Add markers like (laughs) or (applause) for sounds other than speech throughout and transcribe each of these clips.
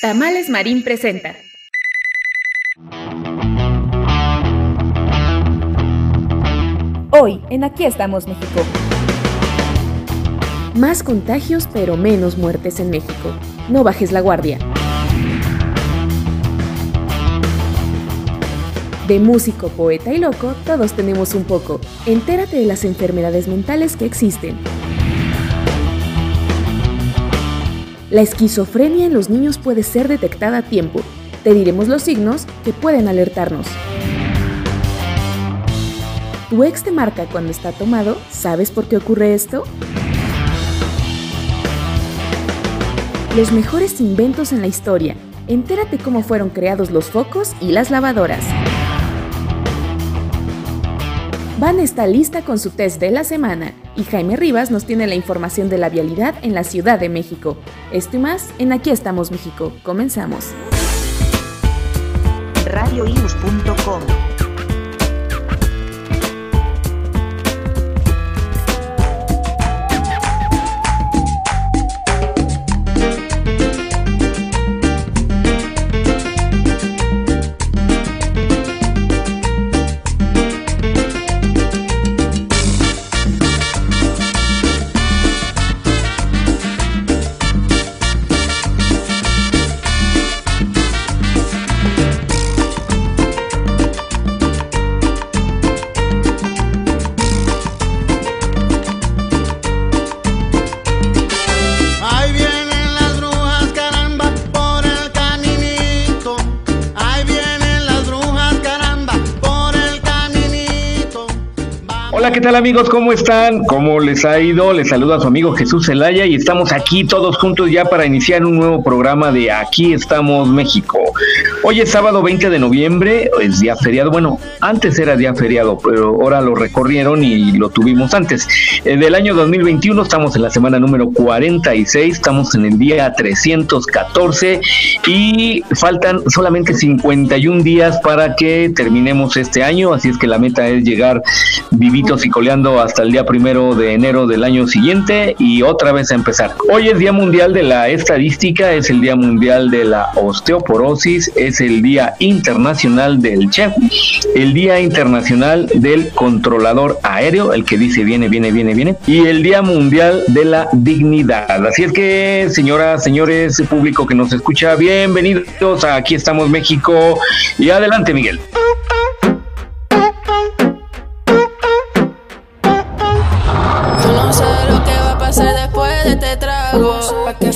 Tamales Marín presenta. Hoy en Aquí estamos México. Más contagios pero menos muertes en México. No bajes la guardia. De músico, poeta y loco, todos tenemos un poco. Entérate de las enfermedades mentales que existen. La esquizofrenia en los niños puede ser detectada a tiempo. Te diremos los signos que pueden alertarnos. ¿Tu ex te marca cuando está tomado? ¿Sabes por qué ocurre esto? Los mejores inventos en la historia. Entérate cómo fueron creados los focos y las lavadoras. Van está lista con su test de la semana y Jaime Rivas nos tiene la información de la vialidad en la Ciudad de México. Esto más en Aquí estamos México. Comenzamos. ¿Qué tal amigos? ¿Cómo están? ¿Cómo les ha ido? Les saluda su amigo Jesús Zelaya y estamos aquí todos juntos ya para iniciar un nuevo programa de Aquí estamos México. Hoy es sábado 20 de noviembre, es día feriado. Bueno, antes era día feriado, pero ahora lo recorrieron y lo tuvimos antes. Eh, del año 2021 estamos en la semana número 46, estamos en el día 314 y faltan solamente 51 días para que terminemos este año, así es que la meta es llegar vivitos y coleando hasta el día primero de enero del año siguiente y otra vez a empezar. Hoy es Día Mundial de la Estadística, es el Día Mundial de la Osteoporosis, es el Día Internacional del Chef, el Día Internacional del Controlador Aéreo, el que dice viene, viene, viene, viene, y el Día Mundial de la Dignidad. Así es que, señoras, señores, público que nos escucha, bienvenidos a Aquí estamos México y adelante, Miguel.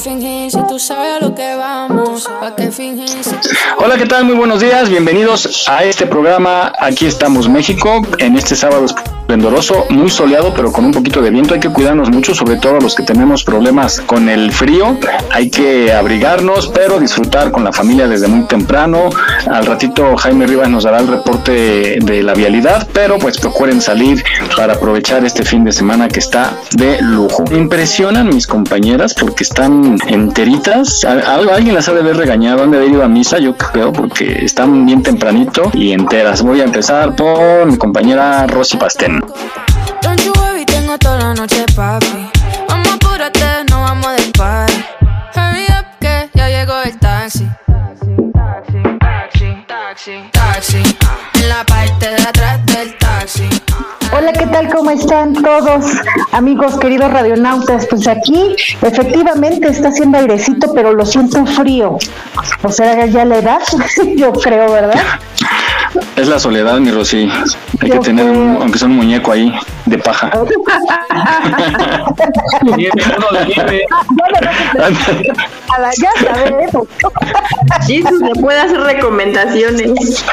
Fingir si tú sabes a lo que vamos? ¿Pa' qué fingir si Hola, ¿qué tal? Muy buenos días. Bienvenidos a este programa. Aquí estamos México en este sábado esplendoroso, muy soleado, pero con un poquito de viento. Hay que cuidarnos mucho, sobre todo los que tenemos problemas con el frío. Hay que abrigarnos, pero disfrutar con la familia desde muy temprano. Al ratito Jaime Rivas nos dará el reporte de la vialidad, pero pues procuren salir para aprovechar este fin de semana que está de lujo. Me impresionan mis compañeras porque están enteritas. A- a- alguien las ha de haber regañado, han de haber ido a misa, yo creo, porque están bien tempranito y enteras. Voy a empezar por mi compañera Rosy Pastén. Taxi. Taxi, taxi, taxi, taxi. En la parte taxi. ¿Qué tal? ¿Cómo están todos, amigos queridos radionautas? Pues aquí efectivamente está haciendo airecito, pero lo siento frío. O sea, ya la edad, (laughs) yo creo, ¿verdad? Es la soledad, mi Rosy. Hay que tener, un- aunque sea un muñeco ahí de paja. (laughs) Ya sabes eso. Jesus le puede hacer recomendaciones.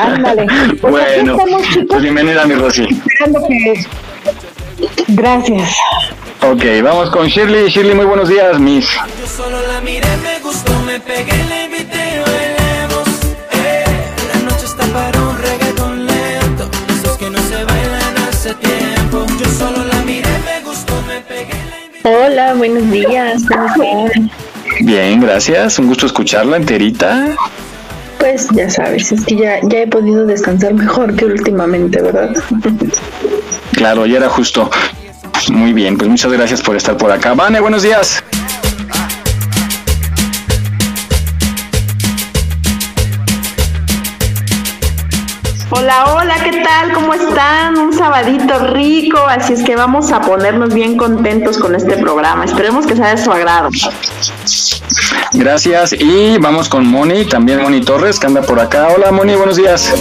Ándale. Pues bueno, estamos, chicos, pues bienvenida, mi Rosy. esperando que- Gracias. Ok, vamos con Shirley. Shirley, muy buenos días, Miss. Yo solo la miré, me gustó, me pegué, la invité, bailemos. Eh, la noche está para un reggaetón lento. Esos que no se bailan hace tiempo. Yo solo la miré, me gustó, me pegué, la invité. Hola, buenos días. ¿Cómo están? Bien, gracias. Un gusto escucharla enterita. Pues ya sabes, es que ya, ya he podido descansar mejor que últimamente, ¿verdad? Claro, ya era justo. Muy bien, pues muchas gracias por estar por acá. Vane, buenos días. Hola, hola, ¿qué tal? ¿Cómo están? Un sabadito rico, así es que vamos a ponernos bien contentos con este programa. Esperemos que sea de su agrado. Gracias. Y vamos con Moni, también Moni Torres, que anda por acá. Hola, Moni, buenos días.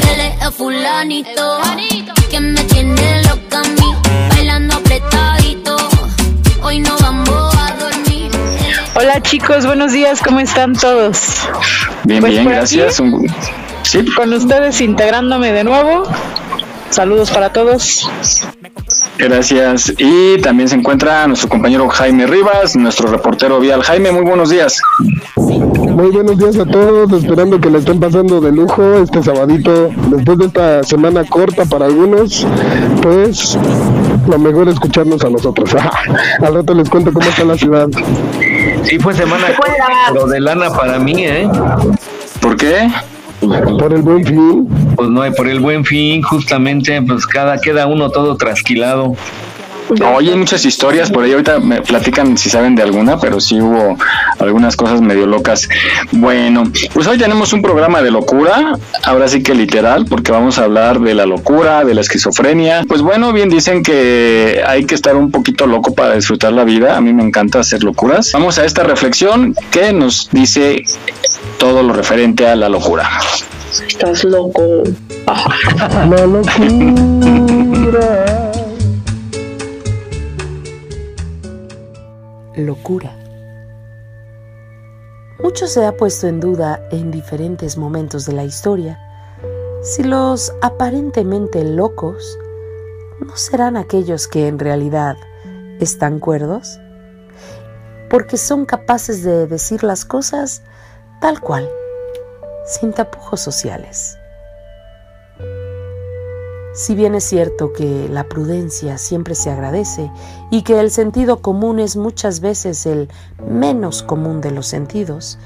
Hola chicos, buenos días, ¿cómo están todos? Bien, Pues bien, gracias. Un- Sí, Con ustedes integrándome de nuevo. Saludos para todos. Gracias. Y también se encuentra nuestro compañero Jaime Rivas, nuestro reportero vial. Jaime, muy buenos días. Muy buenos días a todos, esperando que le estén pasando de lujo este sabadito. Después de esta semana corta para algunos, pues lo mejor es escucharnos a nosotros. (laughs) Al rato les cuento cómo está la ciudad. Sí, fue semana pero de lana para mí, ¿eh? ¿Por qué? Por el buen fin. Pues no, por el buen fin, justamente, pues cada queda uno todo trasquilado. Oye, hay muchas historias por ahí. Ahorita me platican si saben de alguna, pero sí hubo algunas cosas medio locas. Bueno, pues hoy tenemos un programa de locura, ahora sí que literal, porque vamos a hablar de la locura, de la esquizofrenia. Pues bueno, bien dicen que hay que estar un poquito loco para disfrutar la vida. A mí me encanta hacer locuras. Vamos a esta reflexión que nos dice todo lo referente a la locura. Estás loco. (laughs) La locura. locura. Mucho se ha puesto en duda en diferentes momentos de la historia si los aparentemente locos no serán aquellos que en realidad están cuerdos, porque son capaces de decir las cosas tal cual, sin tapujos sociales. Si bien es cierto que la prudencia siempre se agradece y que el sentido común es muchas veces el menos común de los sentidos,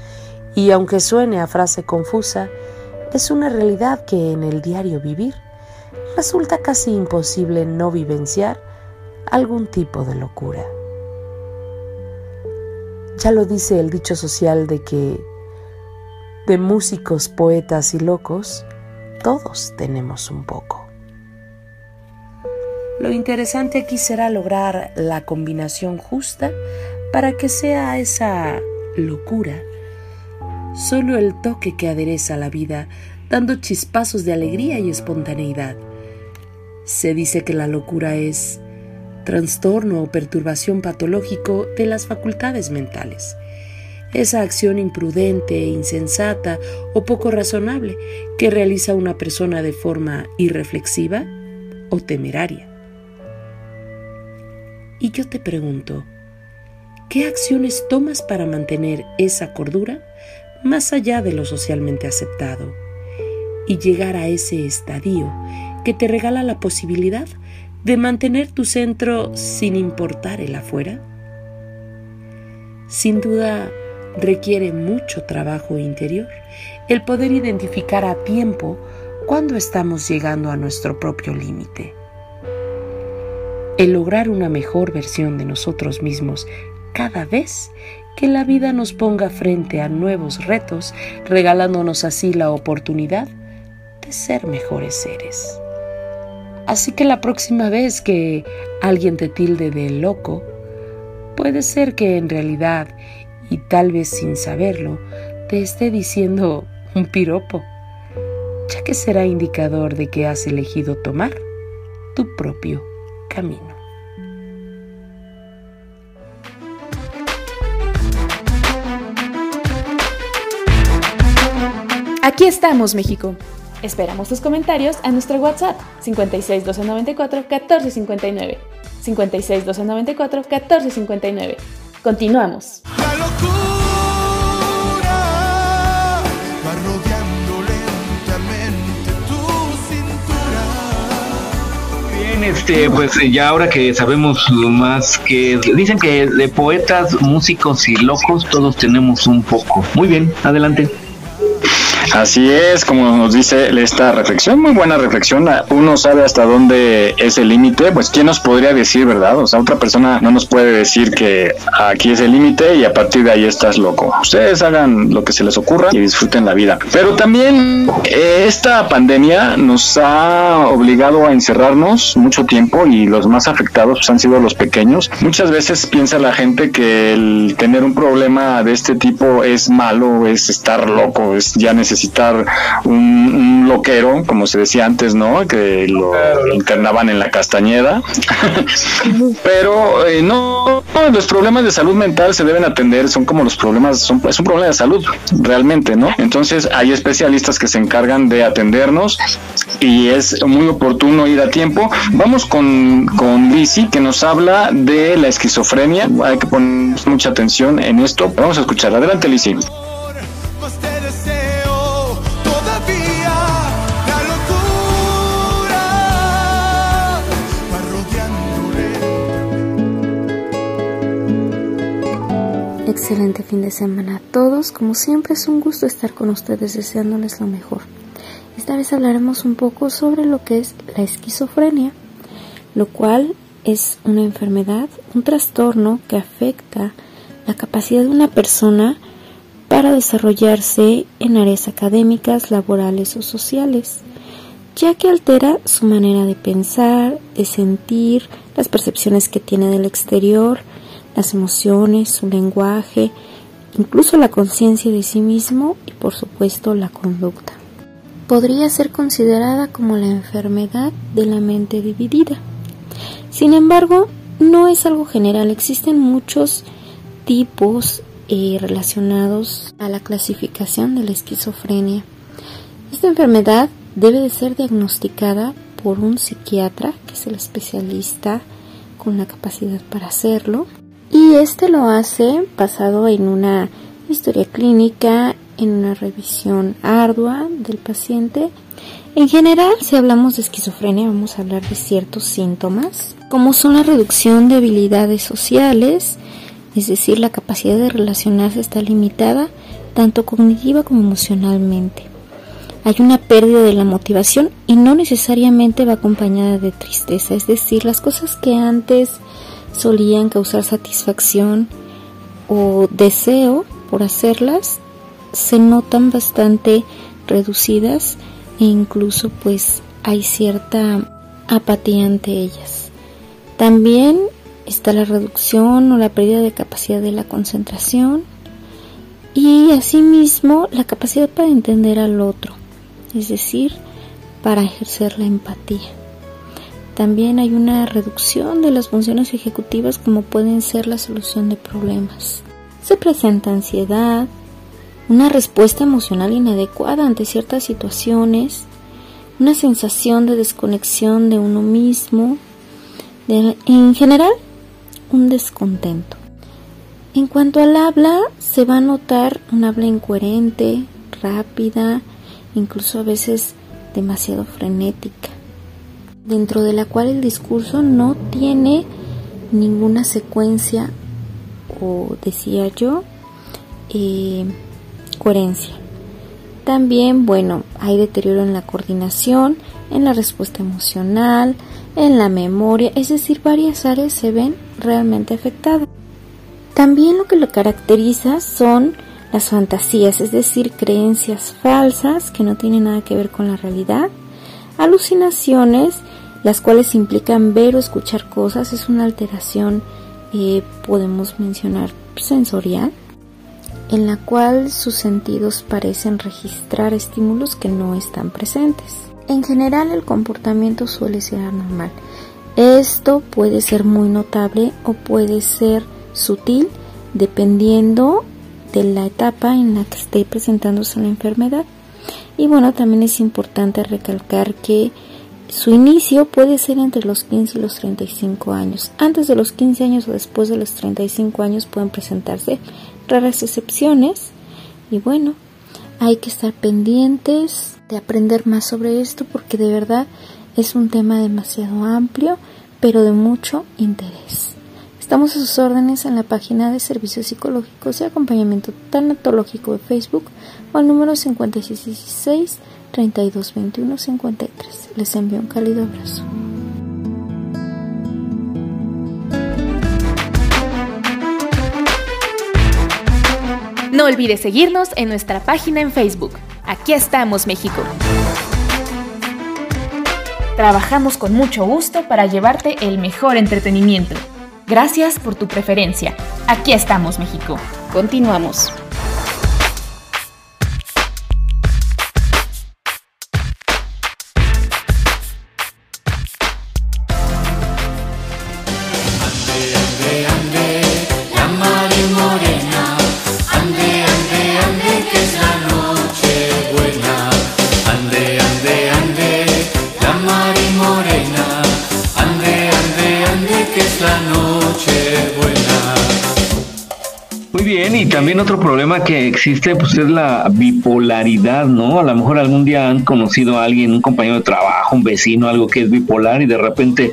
y aunque suene a frase confusa, es una realidad que en el diario vivir resulta casi imposible no vivenciar algún tipo de locura. Ya lo dice el dicho social de que de músicos, poetas y locos, todos tenemos un poco. Lo interesante aquí será lograr la combinación justa para que sea esa locura solo el toque que adereza la vida, dando chispazos de alegría y espontaneidad. Se dice que la locura es trastorno o perturbación patológico de las facultades mentales. Esa acción imprudente, insensata o poco razonable que realiza una persona de forma irreflexiva o temeraria. Y yo te pregunto, ¿qué acciones tomas para mantener esa cordura más allá de lo socialmente aceptado y llegar a ese estadio que te regala la posibilidad de mantener tu centro sin importar el afuera? Sin duda, requiere mucho trabajo interior el poder identificar a tiempo cuando estamos llegando a nuestro propio límite. El lograr una mejor versión de nosotros mismos cada vez que la vida nos ponga frente a nuevos retos, regalándonos así la oportunidad de ser mejores seres. Así que la próxima vez que alguien te tilde de loco, puede ser que en realidad, y tal vez sin saberlo, te esté diciendo un piropo, ya que será indicador de que has elegido tomar tu propio camino. Aquí estamos, México. Esperamos tus comentarios a nuestro WhatsApp 56 294 1459. 56 294 1459. Continuamos. La locura va rodeando lentamente tu cintura. Bien, este, pues eh, ya ahora que sabemos más que dicen que de poetas, músicos y locos todos tenemos un poco. Muy bien, adelante. Así es, como nos dice esta reflexión, muy buena reflexión. Uno sabe hasta dónde es el límite, pues quién nos podría decir, ¿verdad? O sea, otra persona no nos puede decir que aquí es el límite y a partir de ahí estás loco. Ustedes hagan lo que se les ocurra y disfruten la vida. Pero también eh, esta pandemia nos ha obligado a encerrarnos mucho tiempo y los más afectados pues, han sido los pequeños. Muchas veces piensa la gente que el tener un problema de este tipo es malo, es estar loco, es ya necesitar un, un loquero, como se decía antes, ¿no? Que lo internaban en la Castañeda. Pero eh, no, los problemas de salud mental se deben atender, son como los problemas, son, es un problema de salud, realmente, ¿no? Entonces hay especialistas que se encargan de atendernos y es muy oportuno ir a tiempo. Vamos con, con Lizzy, que nos habla de la esquizofrenia. Hay que poner mucha atención en esto. Vamos a escuchar. Adelante, Lizzy. Excelente fin de semana a todos. Como siempre es un gusto estar con ustedes deseándoles lo mejor. Esta vez hablaremos un poco sobre lo que es la esquizofrenia, lo cual es una enfermedad, un trastorno que afecta la capacidad de una persona para desarrollarse en áreas académicas, laborales o sociales, ya que altera su manera de pensar, de sentir, las percepciones que tiene del exterior, las emociones, su lenguaje, incluso la conciencia de sí mismo y por supuesto la conducta. Podría ser considerada como la enfermedad de la mente dividida. Sin embargo, no es algo general, existen muchos tipos eh, relacionados a la clasificación de la esquizofrenia. Esta enfermedad debe de ser diagnosticada por un psiquiatra, que es el especialista con la capacidad para hacerlo, y este lo hace basado en una historia clínica, en una revisión ardua del paciente. En general, si hablamos de esquizofrenia, vamos a hablar de ciertos síntomas, como son la reducción de habilidades sociales, es decir, la capacidad de relacionarse está limitada tanto cognitiva como emocionalmente. Hay una pérdida de la motivación y no necesariamente va acompañada de tristeza, es decir, las cosas que antes solían causar satisfacción o deseo por hacerlas se notan bastante reducidas e incluso pues hay cierta apatía ante ellas. También está la reducción o la pérdida de capacidad de la concentración y asimismo la capacidad para entender al otro, es decir, para ejercer la empatía. También hay una reducción de las funciones ejecutivas como pueden ser la solución de problemas. Se presenta ansiedad, una respuesta emocional inadecuada ante ciertas situaciones, una sensación de desconexión de uno mismo, de, en general un descontento. En cuanto al habla, se va a notar un habla incoherente, rápida, incluso a veces demasiado frenética, dentro de la cual el discurso no tiene ninguna secuencia o, decía yo, eh, coherencia. También, bueno, hay deterioro en la coordinación, en la respuesta emocional, en la memoria, es decir, varias áreas se ven realmente afectadas. También lo que lo caracteriza son las fantasías, es decir, creencias falsas que no tienen nada que ver con la realidad, alucinaciones, las cuales implican ver o escuchar cosas, es una alteración, eh, podemos mencionar, sensorial, en la cual sus sentidos parecen registrar estímulos que no están presentes. En general el comportamiento suele ser anormal. Esto puede ser muy notable o puede ser sutil dependiendo de la etapa en la que esté presentándose la enfermedad. Y bueno, también es importante recalcar que Su inicio puede ser entre los 15 y los 35 años. Antes de los 15 años o después de los 35 años pueden presentarse raras excepciones. Y bueno, hay que estar pendientes de aprender más sobre esto porque de verdad es un tema demasiado amplio, pero de mucho interés. Estamos a sus órdenes en la página de Servicios Psicológicos y Acompañamiento Tanatológico de Facebook o al número 5616 3221 53. Les envío un cálido abrazo. No olvides seguirnos en nuestra página en Facebook. Aquí estamos, México. Trabajamos con mucho gusto para llevarte el mejor entretenimiento. Gracias por tu preferencia. Aquí estamos, México. Continuamos. También otro problema que existe pues es la bipolaridad, ¿no? A lo mejor algún día han conocido a alguien, un compañero de trabajo, un vecino, algo que es bipolar y de repente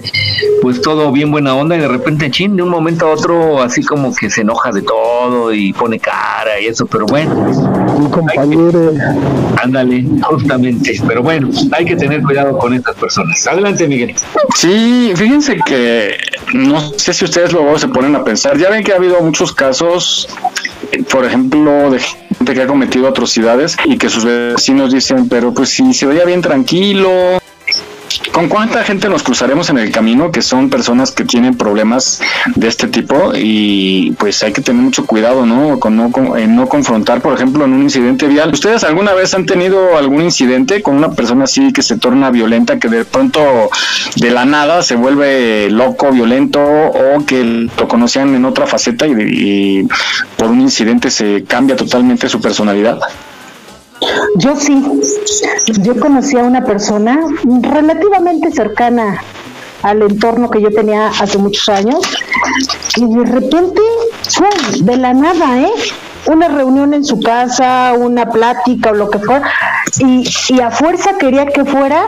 pues todo bien buena onda y de repente chin, de un momento a otro así como que se enoja de todo y pone cara y eso, pero bueno. Un compañero. Ándale, justamente, pero bueno, hay que tener cuidado con estas personas. Adelante, Miguel. Sí, fíjense que no sé si ustedes luego se ponen a pensar. Ya ven que ha habido muchos casos, por ejemplo, de gente que ha cometido atrocidades y que sus vecinos dicen, pero pues si se veía bien tranquilo. ¿Con cuánta gente nos cruzaremos en el camino que son personas que tienen problemas de este tipo? Y pues hay que tener mucho cuidado, ¿no? Con no, con- en no confrontar, por ejemplo, en un incidente vial. ¿Ustedes alguna vez han tenido algún incidente con una persona así que se torna violenta, que de pronto de la nada se vuelve loco, violento o que lo conocían en otra faceta y, y por un incidente se cambia totalmente su personalidad? Yo sí, yo conocí a una persona relativamente cercana al entorno que yo tenía hace muchos años, que de repente, ¡fum! de la nada, ¿eh? Una reunión en su casa, una plática o lo que fuera, y, y a fuerza quería que fuera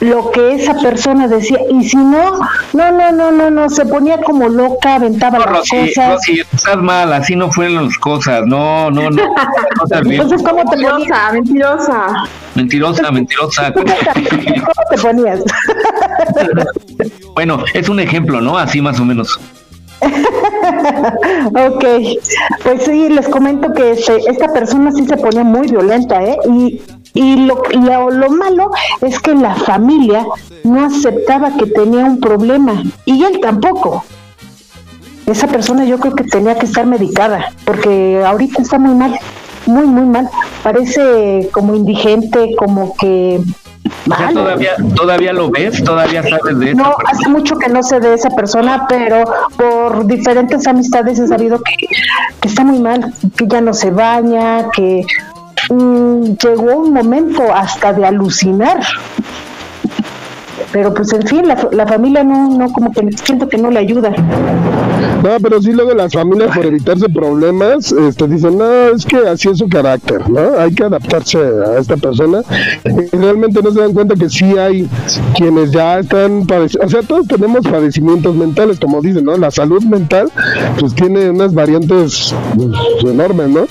lo que esa persona decía, y si no, no, no, no, no, no, se ponía como loca, aventaba No, las Rosy, cosas. Rosy, estás mal, así no fueron las cosas, no, no, no. no. Entonces, ¿cómo te ponías? Mentirosa, mentirosa. Mentirosa, mentirosa. (laughs) ¿Cómo te ponías? (laughs) Bueno, es un ejemplo, ¿no? Así más o menos. (laughs) ok, pues sí, les comento que este, esta persona sí se ponía muy violenta, ¿eh? Y, y lo, lo, lo malo es que la familia no aceptaba que tenía un problema y él tampoco. Esa persona yo creo que tenía que estar medicada porque ahorita está muy mal, muy, muy mal. Parece como indigente, como que... Todavía, todavía lo ves, todavía sabes de eso. No, hace mucho que no sé de esa persona, pero por diferentes amistades he sabido que, que está muy mal, que ya no se baña, que mm, llegó un momento hasta de alucinar. Pero pues en fin, la, la familia no, no, como que siento que no le ayuda. No, pero sí luego las familias por evitarse problemas este, dicen, no, es que así es su carácter, ¿no? Hay que adaptarse a esta persona. Y realmente no se dan cuenta que sí hay quienes ya están padeciendo, o sea, todos tenemos padecimientos mentales, como dicen, ¿no? La salud mental pues tiene unas variantes pues, enormes, ¿no?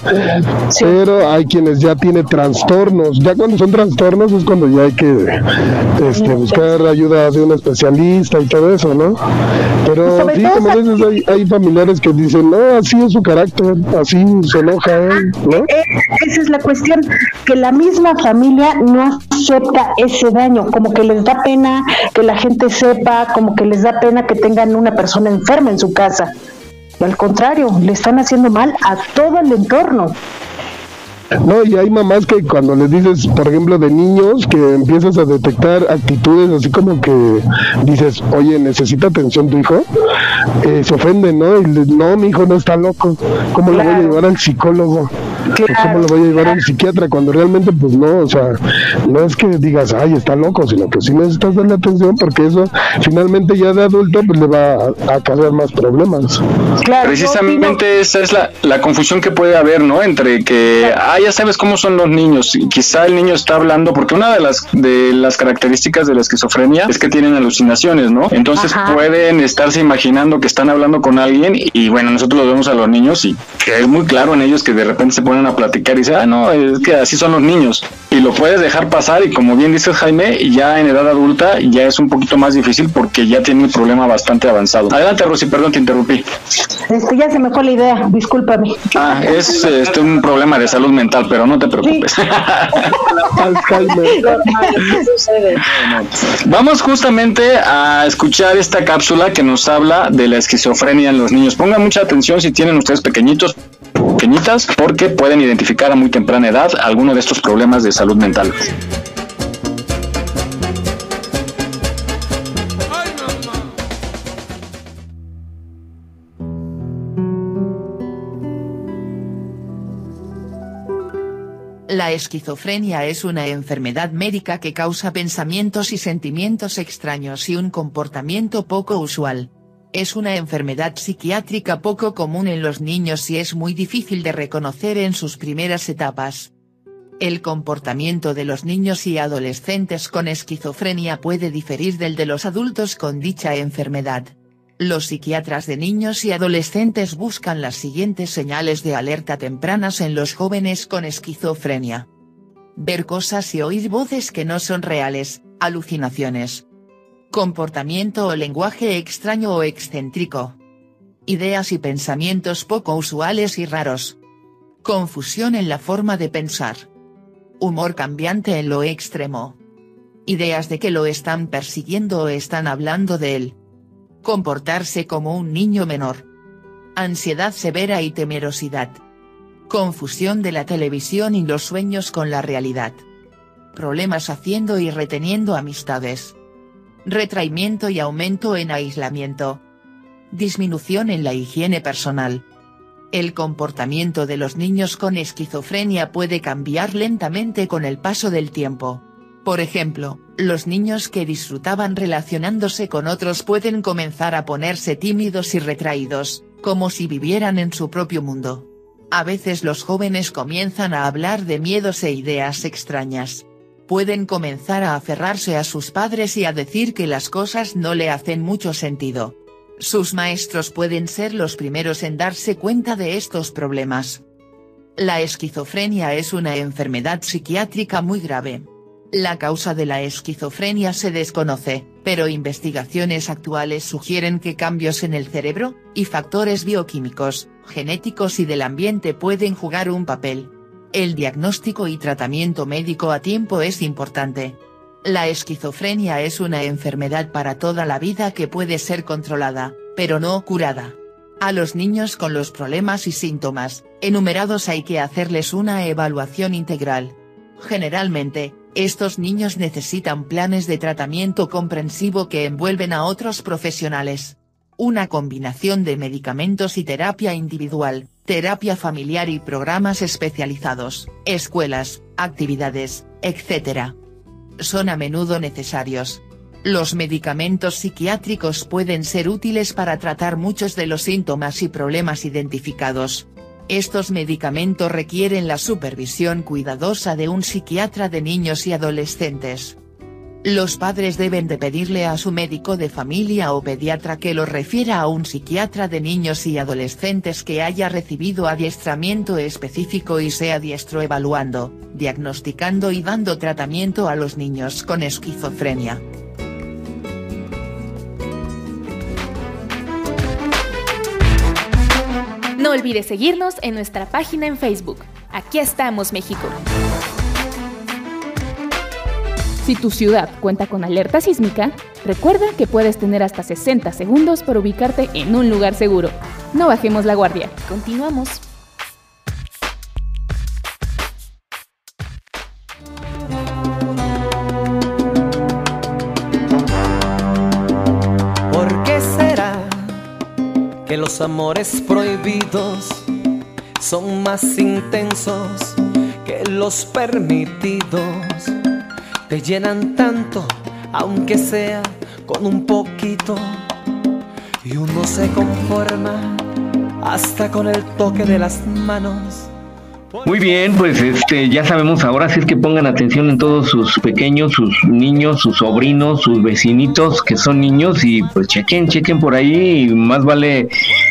Pero hay quienes ya tienen trastornos. Ya cuando son trastornos es cuando ya hay que este, buscar ayuda de un especialista y todo eso, ¿no? Pero sí, como dices, hay, hay familiares que dicen, no, así es su carácter, así se enoja él, ¿no? Eh, Esa es la cuestión, que la misma familia no acepta ese daño, como que les da pena que la gente sepa, como que les da pena que tengan una persona enferma en su casa. Y al contrario, le están haciendo mal a todo el entorno. No, y hay mamás que cuando les dices, por ejemplo, de niños, que empiezas a detectar actitudes así como que dices, oye, necesita atención tu hijo, eh, se ofenden, ¿no? Y le- no, mi hijo no está loco, ¿cómo lo voy a llevar al psicólogo? Pues, ¿Cómo lo voy a llevar a un psiquiatra cuando realmente, pues no, o sea, no es que digas, ay, está loco, sino que sí necesitas darle atención porque eso finalmente ya de adulto pues le va a, a causar más problemas. Precisamente esa es la, la confusión que puede haber, ¿no? Entre que, ah, ya sabes cómo son los niños, y quizá el niño está hablando, porque una de las, de las características de la esquizofrenia es que tienen alucinaciones, ¿no? Entonces Ajá. pueden estarse imaginando que están hablando con alguien y bueno, nosotros lo vemos a los niños y que es muy claro en ellos que de repente se ponen a platicar y dicen, ah, no, es que así son los niños. Y lo puedes dejar pasar y como bien dice Jaime, ya en edad adulta ya es un poquito más difícil porque ya tiene el problema bastante avanzado. Adelante, Rosy, perdón, te interrumpí. Este, ya se me fue la idea, discúlpame. Ah, es este, un problema de salud mental, pero no te preocupes. (laughs) Vamos justamente a escuchar esta cápsula que nos habla de la esquizofrenia en los niños. Pongan mucha atención si tienen ustedes pequeñitos, pequeñitas, porque pueden identificar a muy temprana edad alguno de estos problemas de salud mental. La esquizofrenia es una enfermedad médica que causa pensamientos y sentimientos extraños y un comportamiento poco usual. Es una enfermedad psiquiátrica poco común en los niños y es muy difícil de reconocer en sus primeras etapas. El comportamiento de los niños y adolescentes con esquizofrenia puede diferir del de los adultos con dicha enfermedad. Los psiquiatras de niños y adolescentes buscan las siguientes señales de alerta tempranas en los jóvenes con esquizofrenia. Ver cosas y oír voces que no son reales, alucinaciones. Comportamiento o lenguaje extraño o excéntrico. Ideas y pensamientos poco usuales y raros. Confusión en la forma de pensar. Humor cambiante en lo extremo. Ideas de que lo están persiguiendo o están hablando de él. Comportarse como un niño menor. Ansiedad severa y temerosidad. Confusión de la televisión y los sueños con la realidad. Problemas haciendo y reteniendo amistades. Retraimiento y aumento en aislamiento. Disminución en la higiene personal. El comportamiento de los niños con esquizofrenia puede cambiar lentamente con el paso del tiempo. Por ejemplo, los niños que disfrutaban relacionándose con otros pueden comenzar a ponerse tímidos y retraídos, como si vivieran en su propio mundo. A veces los jóvenes comienzan a hablar de miedos e ideas extrañas. Pueden comenzar a aferrarse a sus padres y a decir que las cosas no le hacen mucho sentido. Sus maestros pueden ser los primeros en darse cuenta de estos problemas. La esquizofrenia es una enfermedad psiquiátrica muy grave. La causa de la esquizofrenia se desconoce, pero investigaciones actuales sugieren que cambios en el cerebro, y factores bioquímicos, genéticos y del ambiente pueden jugar un papel. El diagnóstico y tratamiento médico a tiempo es importante. La esquizofrenia es una enfermedad para toda la vida que puede ser controlada, pero no curada. A los niños con los problemas y síntomas, enumerados hay que hacerles una evaluación integral. Generalmente, estos niños necesitan planes de tratamiento comprensivo que envuelven a otros profesionales. Una combinación de medicamentos y terapia individual, terapia familiar y programas especializados, escuelas, actividades, etc. Son a menudo necesarios. Los medicamentos psiquiátricos pueden ser útiles para tratar muchos de los síntomas y problemas identificados. Estos medicamentos requieren la supervisión cuidadosa de un psiquiatra de niños y adolescentes. Los padres deben de pedirle a su médico de familia o pediatra que lo refiera a un psiquiatra de niños y adolescentes que haya recibido adiestramiento específico y sea diestro evaluando, diagnosticando y dando tratamiento a los niños con esquizofrenia. No olvides seguirnos en nuestra página en Facebook. Aquí estamos, México. Si tu ciudad cuenta con alerta sísmica, recuerda que puedes tener hasta 60 segundos para ubicarte en un lugar seguro. No bajemos la guardia. Continuamos. ¿Por qué será que los amores prohibidos son más intensos que los permitidos. Te llenan tanto, aunque sea con un poquito. Y uno se conforma hasta con el toque de las manos. Muy bien, pues este ya sabemos ahora sí es que pongan atención en todos sus pequeños, sus niños, sus sobrinos, sus vecinitos que son niños y pues chequen, chequen por ahí y más vale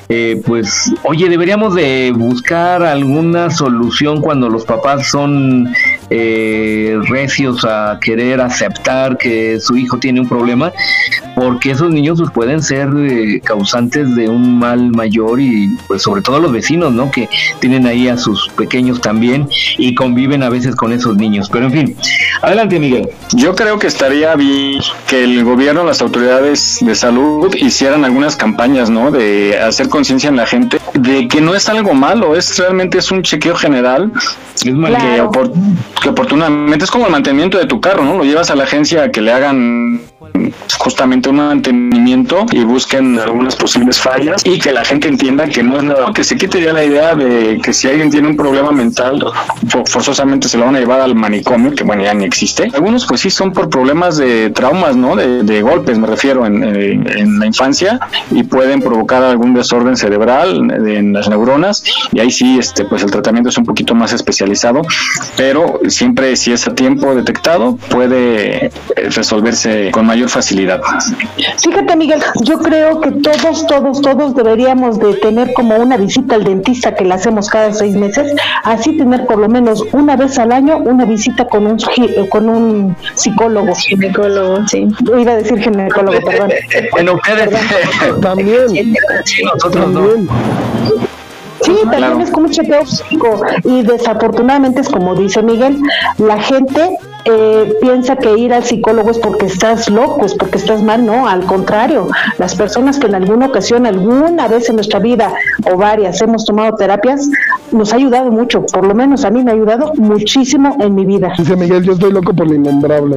eh, pues oye deberíamos de buscar alguna solución cuando los papás son eh, recios a querer aceptar que su hijo tiene un problema porque esos niños pues, pueden ser eh, causantes de un mal mayor y pues sobre todo los vecinos, ¿no? Que tienen ahí a sus pequeños también y conviven a veces con esos niños. Pero en fin, adelante Miguel. Yo creo que estaría bien que el gobierno, las autoridades de salud hicieran algunas campañas, ¿no? De hacer conciencia en la gente de que no es algo malo, es realmente es un chequeo general que, opor- que oportunamente es como el mantenimiento de tu carro, ¿no? Lo llevas a la agencia a que le hagan justamente un mantenimiento y busquen algunas posibles fallas y que la gente entienda que no es nada, que se quite ya la idea de que si alguien tiene un problema mental, fo- forzosamente se lo van a llevar al manicomio, que bueno, ya ni existe. Algunos pues sí son por problemas de traumas, ¿no? De, de golpes, me refiero, en, en- en la infancia y pueden provocar algún desorden cerebral en las neuronas y ahí sí, este, pues el tratamiento es un poquito más especializado, pero siempre si es a tiempo detectado puede eh, resolverse con mayor facilidad. Fíjate, Miguel, yo creo que todos, todos, todos deberíamos de tener como una visita al dentista que la hacemos cada seis meses, así tener por lo menos una vez al año una visita con un con un psicólogo. Ginecólogo, sí. Iba a decir ginecólogo, perdón. (laughs) Bueno, ustedes (laughs) También. nosotros no. Sí, también es como un chequeo físico y desafortunadamente es como dice Miguel, la gente eh, piensa que ir al psicólogo es porque estás loco, es porque estás mal, no, al contrario, las personas que en alguna ocasión, alguna vez en nuestra vida o varias hemos tomado terapias, nos ha ayudado mucho, por lo menos a mí me ha ayudado muchísimo en mi vida. Dice Miguel, yo estoy loco por lo innombrable.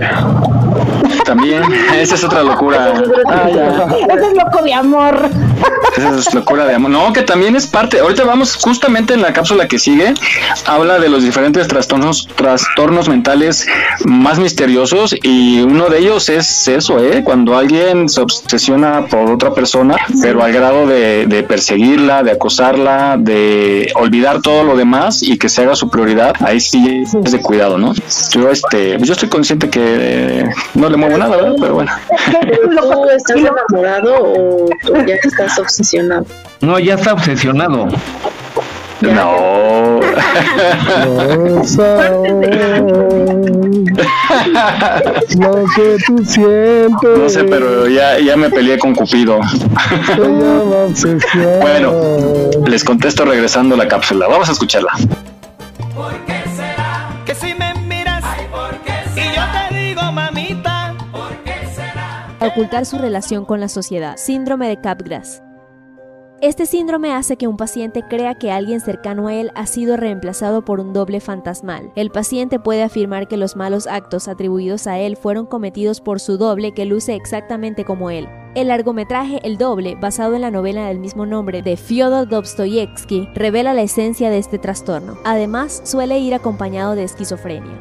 También, (laughs) esa es otra locura. Ah, ya. Ese es loco de amor. Esa es locura de amor. No, que también es parte. Ahorita vamos justamente en la cápsula que sigue. Habla de los diferentes trastornos, trastornos mentales más misteriosos y uno de ellos es eso, ¿eh? Cuando alguien se obsesiona por otra persona, pero al grado de, de perseguirla, de acosarla, de olvidar todo lo demás y que se haga su prioridad, ahí sí es de cuidado, ¿no? Yo, este, yo estoy consciente que eh, no le muevo nada, ¿verdad? Pero bueno. (laughs) ¿Tú estás enamorado o tú ya estás obsesionado? No, ya está obsesionado. No. (laughs) Lo que tú sientes. No sé, pero ya, ya me peleé con Cupido. Bueno, les contesto regresando a la cápsula. Vamos a escucharla. Que Ocultar su relación con la sociedad. Síndrome de Capgras. Este síndrome hace que un paciente crea que alguien cercano a él ha sido reemplazado por un doble fantasmal. El paciente puede afirmar que los malos actos atribuidos a él fueron cometidos por su doble que luce exactamente como él. El largometraje El Doble, basado en la novela del mismo nombre de Fyodor Dostoyevsky, revela la esencia de este trastorno. Además, suele ir acompañado de esquizofrenia.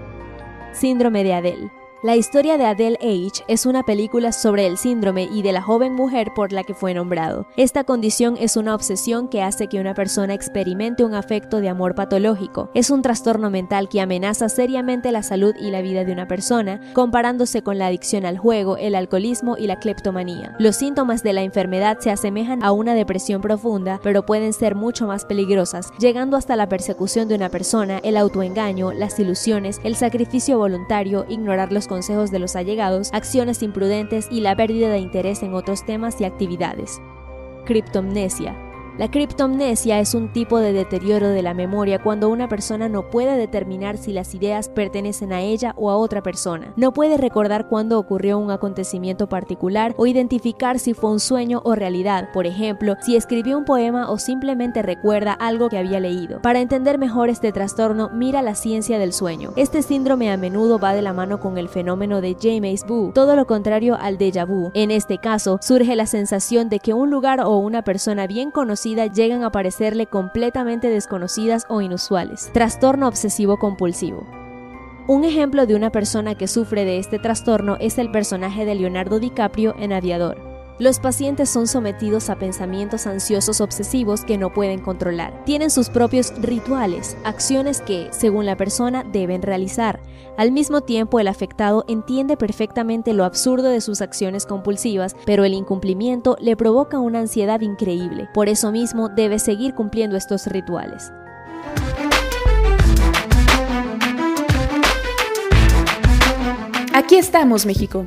Síndrome de Adele. La historia de Adele H es una película sobre el síndrome y de la joven mujer por la que fue nombrado. Esta condición es una obsesión que hace que una persona experimente un afecto de amor patológico. Es un trastorno mental que amenaza seriamente la salud y la vida de una persona, comparándose con la adicción al juego, el alcoholismo y la cleptomanía. Los síntomas de la enfermedad se asemejan a una depresión profunda, pero pueden ser mucho más peligrosas, llegando hasta la persecución de una persona, el autoengaño, las ilusiones, el sacrificio voluntario, ignorar los consejos de los allegados, acciones imprudentes y la pérdida de interés en otros temas y actividades. Criptomnesia. La criptomnesia es un tipo de deterioro de la memoria cuando una persona no puede determinar si las ideas pertenecen a ella o a otra persona. No puede recordar cuándo ocurrió un acontecimiento particular o identificar si fue un sueño o realidad, por ejemplo, si escribió un poema o simplemente recuerda algo que había leído. Para entender mejor este trastorno, mira la ciencia del sueño. Este síndrome a menudo va de la mano con el fenómeno de James Boo, todo lo contrario al déjà vu. En este caso, surge la sensación de que un lugar o una persona bien conocida llegan a parecerle completamente desconocidas o inusuales. Trastorno obsesivo compulsivo. Un ejemplo de una persona que sufre de este trastorno es el personaje de Leonardo DiCaprio en Aviador. Los pacientes son sometidos a pensamientos ansiosos obsesivos que no pueden controlar. Tienen sus propios rituales, acciones que, según la persona, deben realizar. Al mismo tiempo, el afectado entiende perfectamente lo absurdo de sus acciones compulsivas, pero el incumplimiento le provoca una ansiedad increíble. Por eso mismo, debe seguir cumpliendo estos rituales. Aquí estamos, México.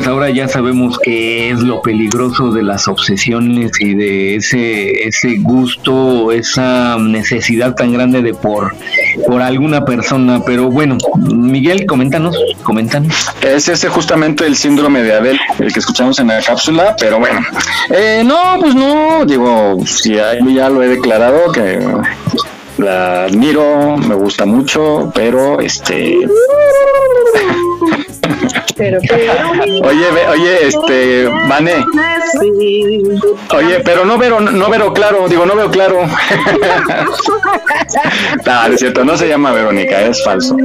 Pues ahora ya sabemos qué es lo peligroso de las obsesiones y de ese ese gusto, esa necesidad tan grande de por por alguna persona. Pero bueno, Miguel, coméntanos, coméntanos. Es ese justamente el síndrome de Abel, el que escuchamos en la cápsula, pero bueno. Eh, no, pues no, digo, si ya lo he declarado que la admiro, me gusta mucho, pero este... Pero, Oye, ve- oye, este, Vane, oye, pero no veo, no veo claro, digo, no veo claro. no, (laughs) no es cierto, no se llama Verónica, es falso.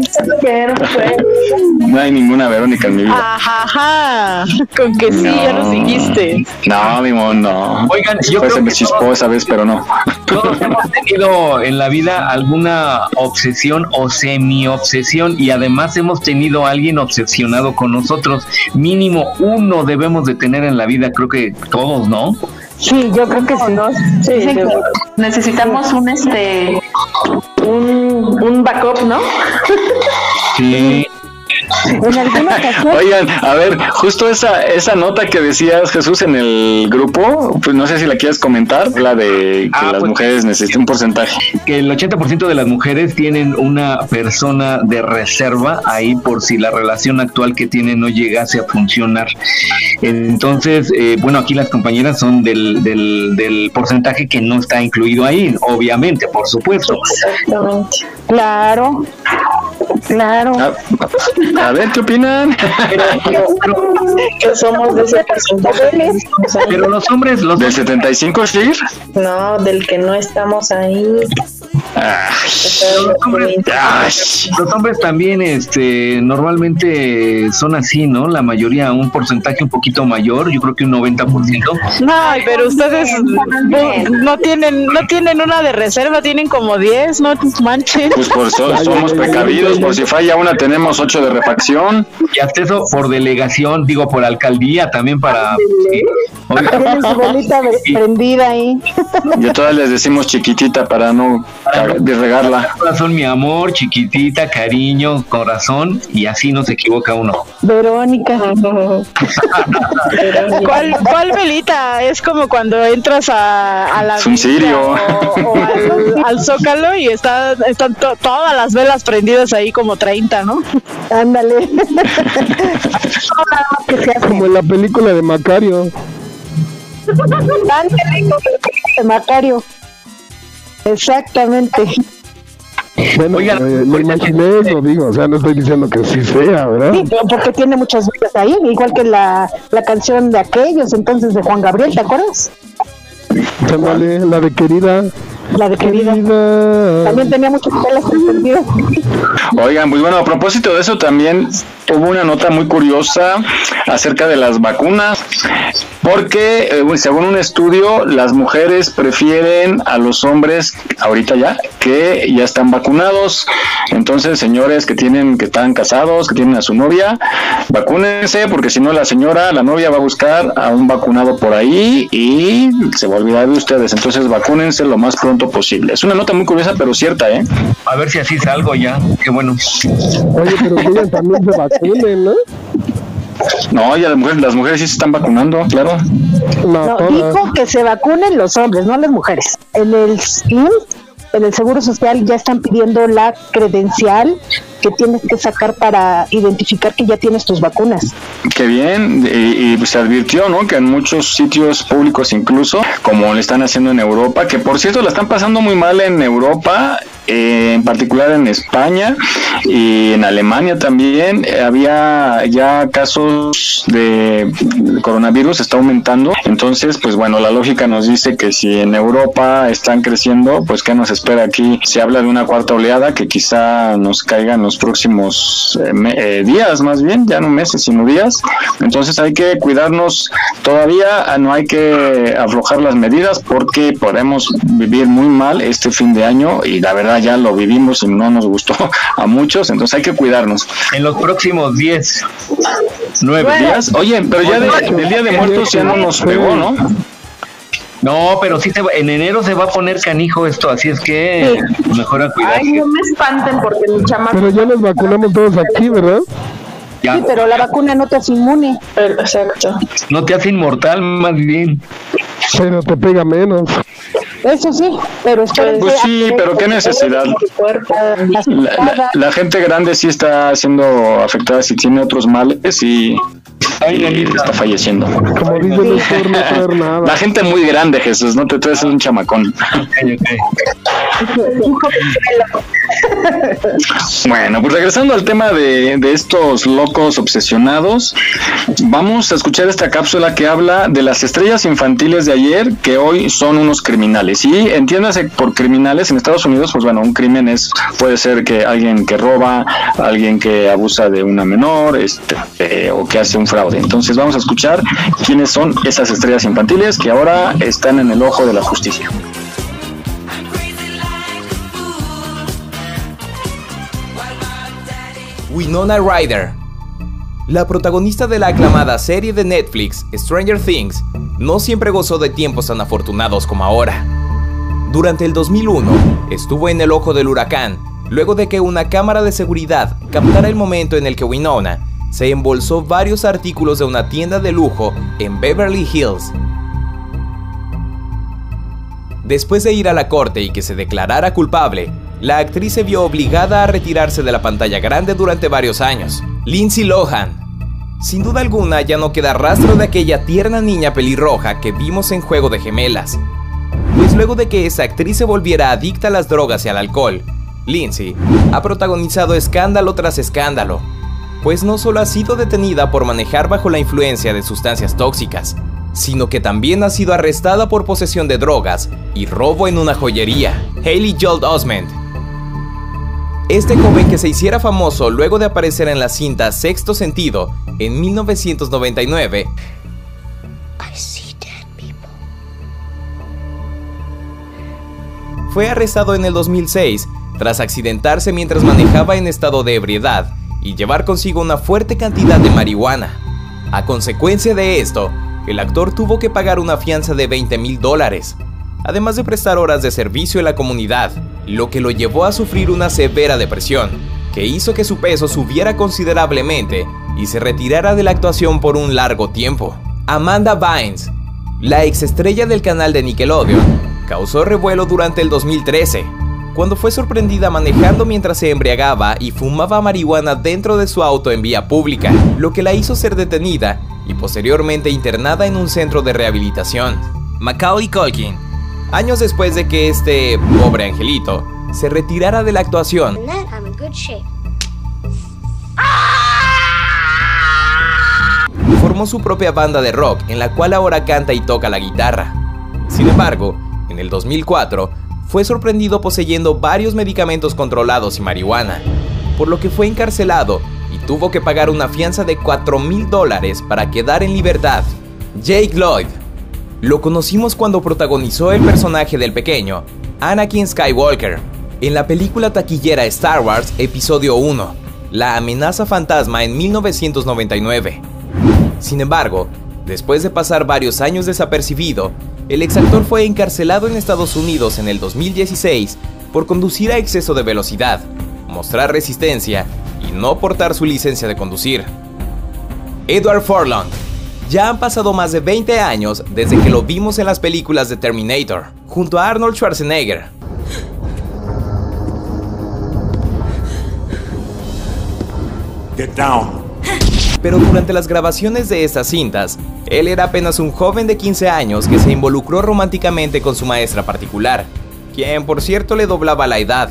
No hay ninguna Verónica en mi vida. Ajá, con que sí, ya nos dijiste. No, mi mon, no. Oigan, yo Pues creo se me que chispó esa vez, pero no. Todos hemos tenido en la vida alguna obsesión o semi-obsesión y además hemos tenido a alguien obsesionado con nosotros. Mínimo uno debemos de tener en la vida, creo que todos, ¿no? Sí, yo creo que sí. Sí, Dicen que- necesitamos un este un, un backup, ¿no? Sí. (laughs) En alguna ocasión, Oigan, a ver, justo esa, esa nota que decías, Jesús, en el grupo, pues no sé si la quieres comentar, la de que Ah, las pues- mujeres necesitan un porcentaje. que el 80% de las mujeres tienen una persona de reserva ahí por si la relación actual que tienen no llegase a funcionar. Entonces, eh, bueno, aquí las compañeras son del, del, del porcentaje que no está incluido ahí, obviamente, por supuesto. Exactamente. claro, claro. A, a ver, ¿qué opinan? Que somos de ese porcentaje. Pero los hombres, los ¿Del 75, sí? no, del que no estamos ahí. Ah, los hombres, los hombres también este normalmente son así, ¿no? La mayoría un porcentaje un poquito mayor, yo creo que un 90%. No, pero ustedes no, no tienen no tienen una de reserva, tienen como 10, no manchen. Pues por eso somos precavidos, por si falla una tenemos ocho de refacción. Y hasta eso por delegación, digo por alcaldía también para sí. Oiga, Tienen su prendida ahí. Y a todas les decimos chiquitita para no de regarla. corazón, mi amor, chiquitita, cariño, corazón, y así no se equivoca uno. Verónica. (laughs) ¿Cuál, ¿Cuál velita? Es como cuando entras a, a la Es un villa cirio. o, o al, al zócalo y está, están to- todas las velas prendidas ahí como 30, ¿no? Ándale. Como en la película de Macario. Como el de Macario. Exactamente. Bueno, Oigan, eh, lo imaginé, lo digo, o sea, no estoy diciendo que sí sea, ¿verdad? Sí, pero porque tiene muchas vidas ahí, igual que la, la canción de aquellos entonces de Juan Gabriel, ¿te acuerdas? Ándale, la de querida. La de querida. También tenía muchas velas encendidas. Oigan, pues bueno, a propósito de eso también hubo una nota muy curiosa acerca de las vacunas, porque eh, según un estudio, las mujeres prefieren a los hombres ahorita ya que ya están vacunados. Entonces, señores que tienen que están casados, que tienen a su novia, vacúnense porque si no la señora, la novia va a buscar a un vacunado por ahí y se va a olvidar de ustedes. Entonces, vacúnense lo más pronto pronto posible. Es una nota muy curiosa, pero cierta, ¿eh? A ver si así salgo ya. Qué bueno. Oye, pero que ellas también se vacunen, ¿no? No, ya las mujeres, las mujeres sí se están vacunando, claro. No, dijo que se vacunen los hombres, no las mujeres. En el en el Seguro Social, ya están pidiendo la credencial que tienes que sacar para identificar que ya tienes tus vacunas. Qué bien, y, pues, se advirtió, ¿no? Que en muchos sitios públicos incluso, como le están haciendo en Europa, que por cierto la están pasando muy mal en Europa, eh, en particular en España y en Alemania también, eh, había ya casos de coronavirus, está aumentando, entonces pues bueno, la lógica nos dice que si en Europa están creciendo, pues ¿qué nos espera aquí? Se habla de una cuarta oleada que quizá nos caiga en los próximos eh, me- eh, días, más bien, ya no meses, sino días. Entonces hay que cuidarnos todavía, ah, no hay que aflojar las medidas porque podemos vivir muy mal este fin de año y la verdad ya lo vivimos y no nos gustó (laughs) a muchos, entonces hay que cuidarnos. En los próximos 10, 9 días. Oye, pero ya de- del Día de Muertos ya no nos pegó, ¿no? No, pero sí se va- en enero se va a poner canijo esto, así es que mejor a cuidar. Ay, no me espanten porque mi chamaco. Pero ya nos vacunamos todos aquí, ¿verdad? Ya. Sí, pero la vacuna no te hace inmune. Exacto. No te hace inmortal, más bien. Pero te pega menos. Eso sí, pero espérense Pues a sí, que- pero qué necesidad. La, la- la gente grande sí está siendo afectada si tiene otros males y, y está falleciendo. Como dice el doctor, no traer (laughs) nada. La gente muy grande, Jesús, no te traes un chamacón. (laughs) Bueno, pues regresando al tema de, de estos locos obsesionados, vamos a escuchar esta cápsula que habla de las estrellas infantiles de ayer que hoy son unos criminales. Y entiéndase por criminales en Estados Unidos, pues bueno, un crimen es puede ser que alguien que roba, alguien que abusa de una menor, este, eh, o que hace un fraude. Entonces vamos a escuchar quiénes son esas estrellas infantiles que ahora están en el ojo de la justicia. Winona Ryder. La protagonista de la aclamada serie de Netflix Stranger Things no siempre gozó de tiempos tan afortunados como ahora. Durante el 2001 estuvo en el ojo del huracán luego de que una cámara de seguridad captara el momento en el que Winona se embolsó varios artículos de una tienda de lujo en Beverly Hills. Después de ir a la corte y que se declarara culpable, la actriz se vio obligada a retirarse de la pantalla grande durante varios años. Lindsay Lohan. Sin duda alguna ya no queda rastro de aquella tierna niña pelirroja que vimos en Juego de Gemelas. Pues luego de que esa actriz se volviera adicta a las drogas y al alcohol, Lindsay ha protagonizado escándalo tras escándalo, pues no solo ha sido detenida por manejar bajo la influencia de sustancias tóxicas, sino que también ha sido arrestada por posesión de drogas y robo en una joyería. Haley Joel Osment. Este joven que se hiciera famoso luego de aparecer en la cinta Sexto Sentido en 1999 fue arrestado en el 2006 tras accidentarse mientras manejaba en estado de ebriedad y llevar consigo una fuerte cantidad de marihuana. A consecuencia de esto, el actor tuvo que pagar una fianza de 20 mil dólares, además de prestar horas de servicio en la comunidad, lo que lo llevó a sufrir una severa depresión, que hizo que su peso subiera considerablemente y se retirara de la actuación por un largo tiempo. Amanda Bynes, la exestrella del canal de Nickelodeon, causó revuelo durante el 2013, cuando fue sorprendida manejando mientras se embriagaba y fumaba marihuana dentro de su auto en vía pública, lo que la hizo ser detenida y posteriormente internada en un centro de rehabilitación. Macaulay Culkin, años después de que este pobre angelito se retirara de la actuación, formó su propia banda de rock en la cual ahora canta y toca la guitarra. Sin embargo, en el 2004 fue sorprendido poseyendo varios medicamentos controlados y marihuana, por lo que fue encarcelado y tuvo que pagar una fianza de 4 mil dólares para quedar en libertad. Jake Lloyd. Lo conocimos cuando protagonizó el personaje del pequeño, Anakin Skywalker, en la película taquillera Star Wars Episodio 1, La amenaza fantasma en 1999. Sin embargo, después de pasar varios años desapercibido, el exactor fue encarcelado en Estados Unidos en el 2016 por conducir a exceso de velocidad, mostrar resistencia y no portar su licencia de conducir. Edward Furlong. Ya han pasado más de 20 años desde que lo vimos en las películas de Terminator, junto a Arnold Schwarzenegger. Get down. Pero durante las grabaciones de estas cintas, él era apenas un joven de 15 años que se involucró románticamente con su maestra particular, quien por cierto le doblaba la edad.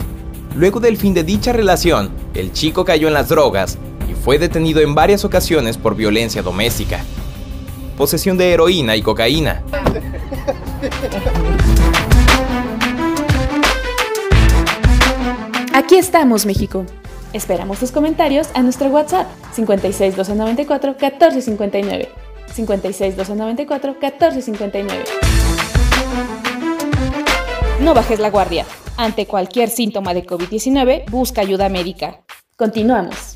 Luego del fin de dicha relación, el chico cayó en las drogas y fue detenido en varias ocasiones por violencia doméstica, posesión de heroína y cocaína. Aquí estamos, México. Esperamos tus comentarios a nuestro WhatsApp 56 294 1459. 56 294 1459. No bajes la guardia. Ante cualquier síntoma de COVID-19, busca ayuda médica. Continuamos.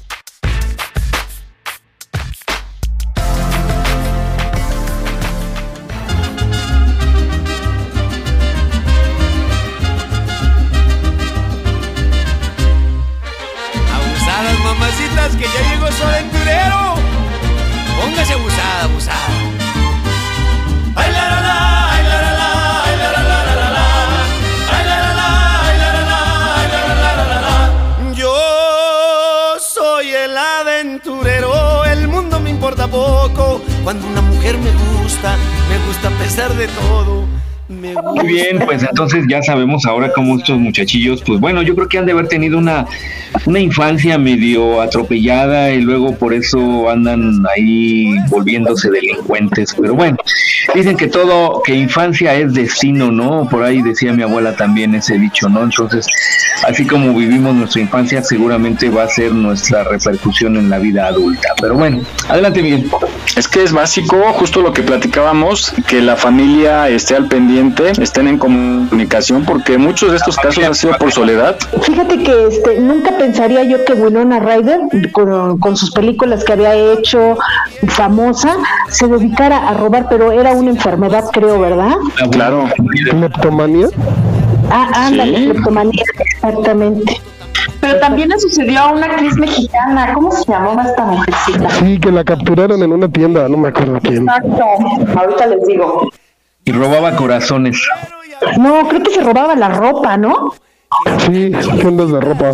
Me gusta. Muy bien, pues entonces ya sabemos ahora cómo estos muchachillos, pues bueno, yo creo que han de haber tenido una, una infancia medio atropellada y luego por eso andan ahí volviéndose delincuentes. Pero bueno, dicen que todo, que infancia es destino, ¿no? Por ahí decía mi abuela también ese dicho, ¿no? Entonces, así como vivimos nuestra infancia, seguramente va a ser nuestra repercusión en la vida adulta. Pero bueno, adelante Miguel. Es que es básico, justo lo que platicábamos, que la familia esté al pendiente, estén en comunicación, porque muchos de estos casos han sido por soledad. Fíjate que este, nunca pensaría yo que Winona Ryder, con, con sus películas que había hecho famosa, se dedicara a robar, pero era una enfermedad, creo, ¿verdad? Claro. ¿Cleptomanía? Ah, ándale, Sí. cleptomanía, exactamente. Pero también le sucedió a una actriz mexicana. ¿Cómo se llamaba esta mujercita? Sí, que la capturaron en una tienda, no me acuerdo quién. Exacto. Ahorita les digo. Y robaba corazones. No, creo que se robaba la ropa, ¿no? Sí, tiendas de ropa.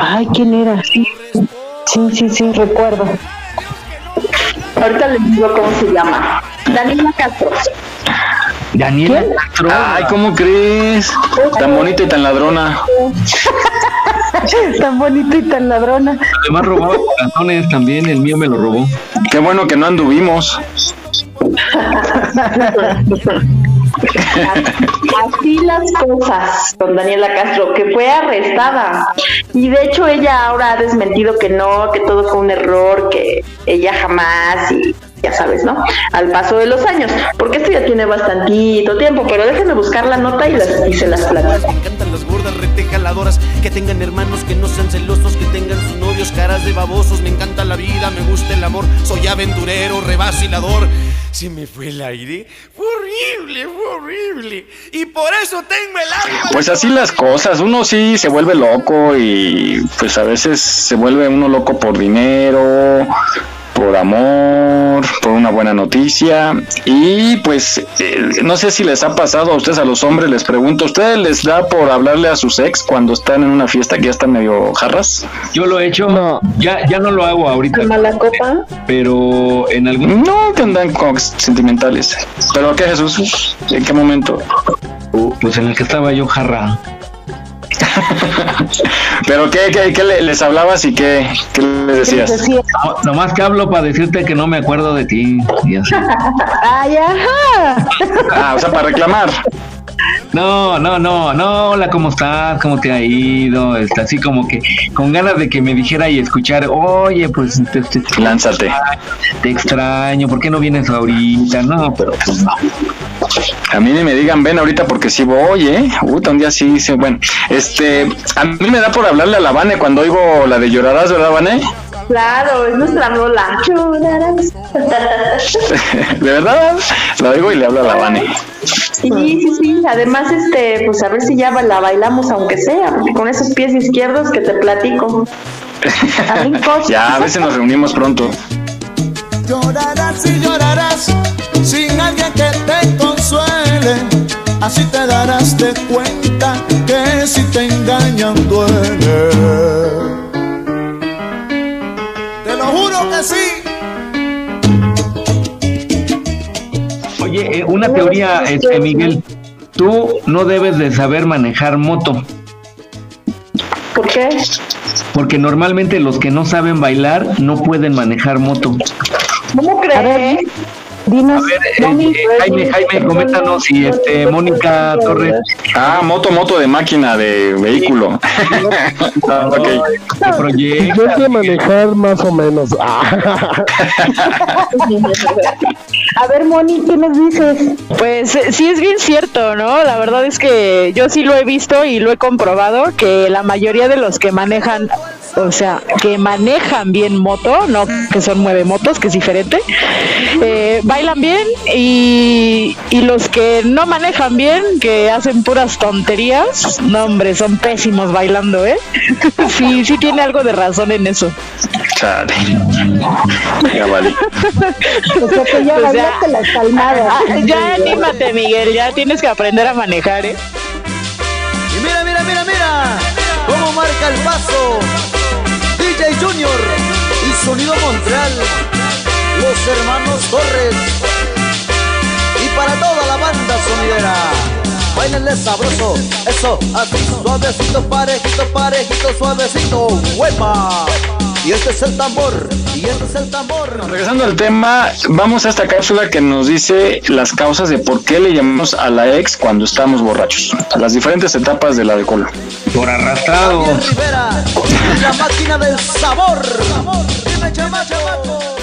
Ay, ¿quién era? Sí, sí, sí, sí, recuerdo. Ahorita les digo cómo se llama. Daniela Castro. Daniela Castro. Ay, ¿cómo crees? Tan bonita y tan ladrona. (laughs) tan bonita y tan ladrona. Además robaba corazones también, el mío me lo robó. Qué bueno que no anduvimos. Así las cosas con Daniela Castro, que fue arrestada. Y de hecho ella ahora ha desmentido que no, que todo fue un error, que ella jamás y ya sabes, ¿no? Al paso de los años, porque esto ya tiene bastantito tiempo, pero déjenme buscar la nota y, las, y se las platico. Me encantan las gordas retejaladoras que tengan hermanos que no sean celosos, que tengan sus novios caras de babosos. Me encanta la vida, me gusta el amor, soy aventurero, revacilador. Se me fue el aire, fue horrible, fue horrible. Y por eso tengo el alma. Pues así las cosas, uno sí se vuelve loco y pues a veces se vuelve uno loco por dinero, por amor, por una buena noticia y pues eh, no sé si les ha pasado a ustedes a los hombres, les pregunto, ¿a ustedes les da por hablarle a sus ex cuando están en una fiesta que ya están medio jarras? Yo lo he hecho, ya, ya no lo hago ahorita, ¿Mala copa? pero en algún No, que andan con sentimentales. ¿Pero qué Jesús? ¿En qué momento? pues en el que estaba yo jarra. (laughs) ¿Pero qué, qué, qué le- les hablabas y qué, qué les decías? No, nomás que hablo para decirte que no me acuerdo de ti. y así. (laughs) Ay, ajá. Ah, o sea, para reclamar. No, no, no, no, hola, ¿cómo estás? ¿Cómo te ha ido? Está así como que con ganas de que me dijera y escuchar, oye, pues te, te- te- Lánzate. te extraño, ¿por qué no vienes ahorita? No, pero pues no. A mí ni me digan ven ahorita porque sí voy, ¿eh? Puta, un día sí, sí, bueno. Este, a mí me da por hablarle a la Vane cuando oigo la de llorarás, ¿verdad, Vane? Claro, es nuestra rola. Llorarás. (laughs) De verdad, la digo y le hablo a la Vane. Sí, sí, sí. Además, este, pues a ver si ya la bailamos aunque sea, porque con esos pies izquierdos que te platico. (laughs) Ya, a veces nos reunimos pronto. Llorarás y llorarás sin alguien que te consuele. Así te darás de cuenta que si te engañan duele. Te lo juro que sí. Eh, una teoría, este, Miguel. Tú no debes de saber manejar moto. ¿Por qué? Porque normalmente los que no saben bailar no pueden manejar moto. ¿Cómo crees? Dinos, A ver, eh, eh, Jaime, Jaime, coméntanos y este, Mónica Torres. Ah, moto, moto de máquina, de vehículo. (laughs) Ah, ok. ¿Qué proyecto? Yo sé manejar más o menos. Ah. (laughs) A ver, Moni, ¿qué nos dices? Pues eh, sí es bien cierto, ¿no? La verdad es que yo sí lo he visto y lo he comprobado que la mayoría de los que manejan, o sea, que manejan bien moto, no que son mueve motos, que es diferente, eh, bailan bien y, y los que no manejan bien, que hacen puras tonterías, no hombre, son pésimos bailando, ¿eh? (laughs) sí, sí tiene algo de razón en eso. Chale. Ya vale. (laughs) O sea, que ya Pues bailaste las palmadas. Ah, ya anímate, Miguel, ya tienes que aprender a manejar, ¿eh? Y mira, mira, mira, mira cómo marca el paso Junior y Sonido Montreal, los hermanos Torres. Y para toda la banda sonidera, bailenle sabroso, eso, así, suavecito, parejito, parejito, suavecito, huepa. Y este es el tambor, y este es el tambor. Regresando al tema, vamos a esta cápsula que nos dice las causas de por qué le llamamos a la ex cuando estamos borrachos. Las diferentes etapas del alcohol. Por arrastrado. Rivera, la máquina del sabor. Dime, chama, chamaco.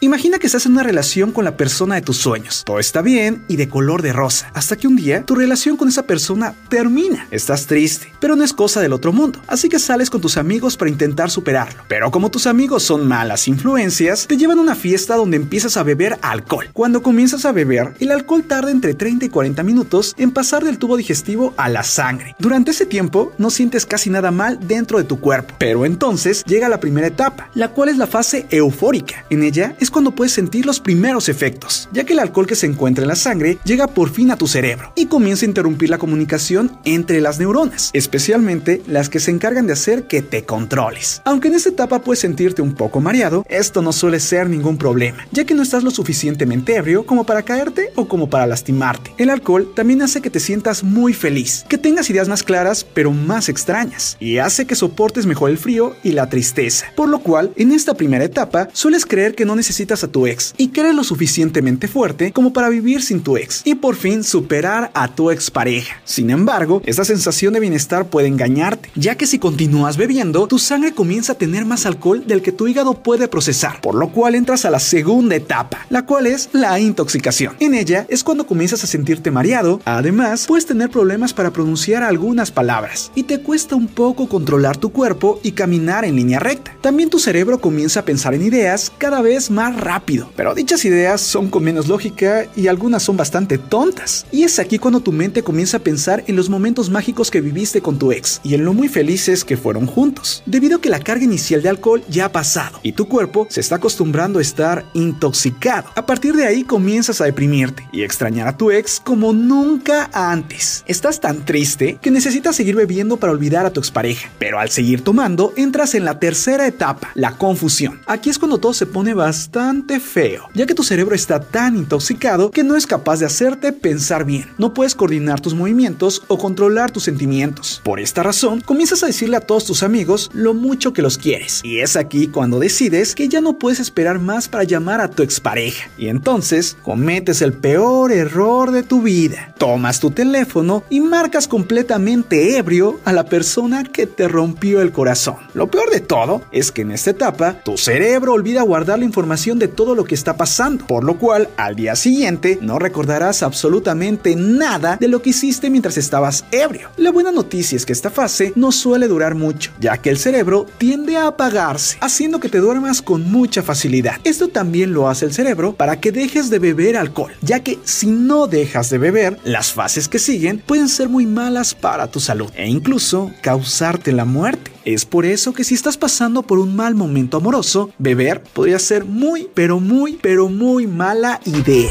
Imagina que estás en una relación con la persona de tus sueños. Todo está bien y de color de rosa. Hasta que un día tu relación con esa persona termina. Estás triste, pero no es cosa del otro mundo. Así que sales con tus amigos para intentar superarlo. Pero como tus amigos son malas influencias, te llevan a una fiesta donde empiezas a beber alcohol. Cuando comienzas a beber, el alcohol tarda entre 30 y 40 minutos en pasar del tubo digestivo a la sangre. Durante ese tiempo no sientes casi nada mal dentro de tu cuerpo. Pero entonces llega la primera etapa, la cual es la fase eufórica. En ella es cuando puedes sentir los primeros efectos, ya que el alcohol que se encuentra en la sangre llega por fin a tu cerebro y comienza a interrumpir la comunicación entre las neuronas, especialmente las que se encargan de hacer que te controles. Aunque en esta etapa puedes sentirte un poco mareado, esto no suele ser ningún problema, ya que no estás lo suficientemente ebrio como para caerte o como para lastimarte. El alcohol también hace que te sientas muy feliz, que tengas ideas más claras pero más extrañas, y hace que soportes mejor el frío y la tristeza, por lo cual en esta primera etapa sueles creer que no necesitas a tu ex y que lo suficientemente fuerte como para vivir sin tu ex y por fin superar a tu expareja. Sin embargo, esta sensación de bienestar puede engañarte, ya que si continúas bebiendo, tu sangre comienza a tener más alcohol del que tu hígado puede procesar, por lo cual entras a la segunda etapa, la cual es la intoxicación. En ella es cuando comienzas a sentirte mareado, además puedes tener problemas para pronunciar algunas palabras y te cuesta un poco controlar tu cuerpo y caminar en línea recta. También tu cerebro comienza a pensar en ideas cada vez más rápido, pero dichas ideas son con menos lógica y algunas son bastante tontas. Y es aquí cuando tu mente comienza a pensar en los momentos mágicos que viviste con tu ex y en lo muy felices que fueron juntos, debido a que la carga inicial de alcohol ya ha pasado y tu cuerpo se está acostumbrando a estar intoxicado. A partir de ahí comienzas a deprimirte y extrañar a tu ex como nunca antes. Estás tan triste que necesitas seguir bebiendo para olvidar a tu expareja, pero al seguir tomando entras en la tercera etapa, la confusión. Aquí es cuando todo se pone bastante feo, ya que tu cerebro está tan intoxicado que no es capaz de hacerte pensar bien. No puedes coordinar tus movimientos o controlar tus sentimientos. Por esta razón, comienzas a decirle a todos tus amigos lo mucho que los quieres. Y es aquí cuando decides que ya no puedes esperar más para llamar a tu expareja. Y entonces cometes el peor error de tu vida. Tomas tu teléfono y marcas completamente ebrio a la persona que te rompió el corazón. Lo peor de todo es que en esta etapa tu cerebro olvida guardar la información de todo lo que está pasando, por lo cual al día siguiente no recordarás absolutamente nada de lo que hiciste mientras estabas ebrio. La buena noticia es que esta fase no suele durar mucho, ya que el cerebro tiende a apagarse, haciendo que te duermas con mucha facilidad. Esto también lo hace el cerebro para que dejes de beber alcohol, ya que si no dejas de beber, las fases que siguen pueden ser muy malas para tu salud e incluso causarte la muerte. Es por eso que si estás pasando por un mal momento amoroso, beber podría ser muy, pero muy, pero muy mala idea.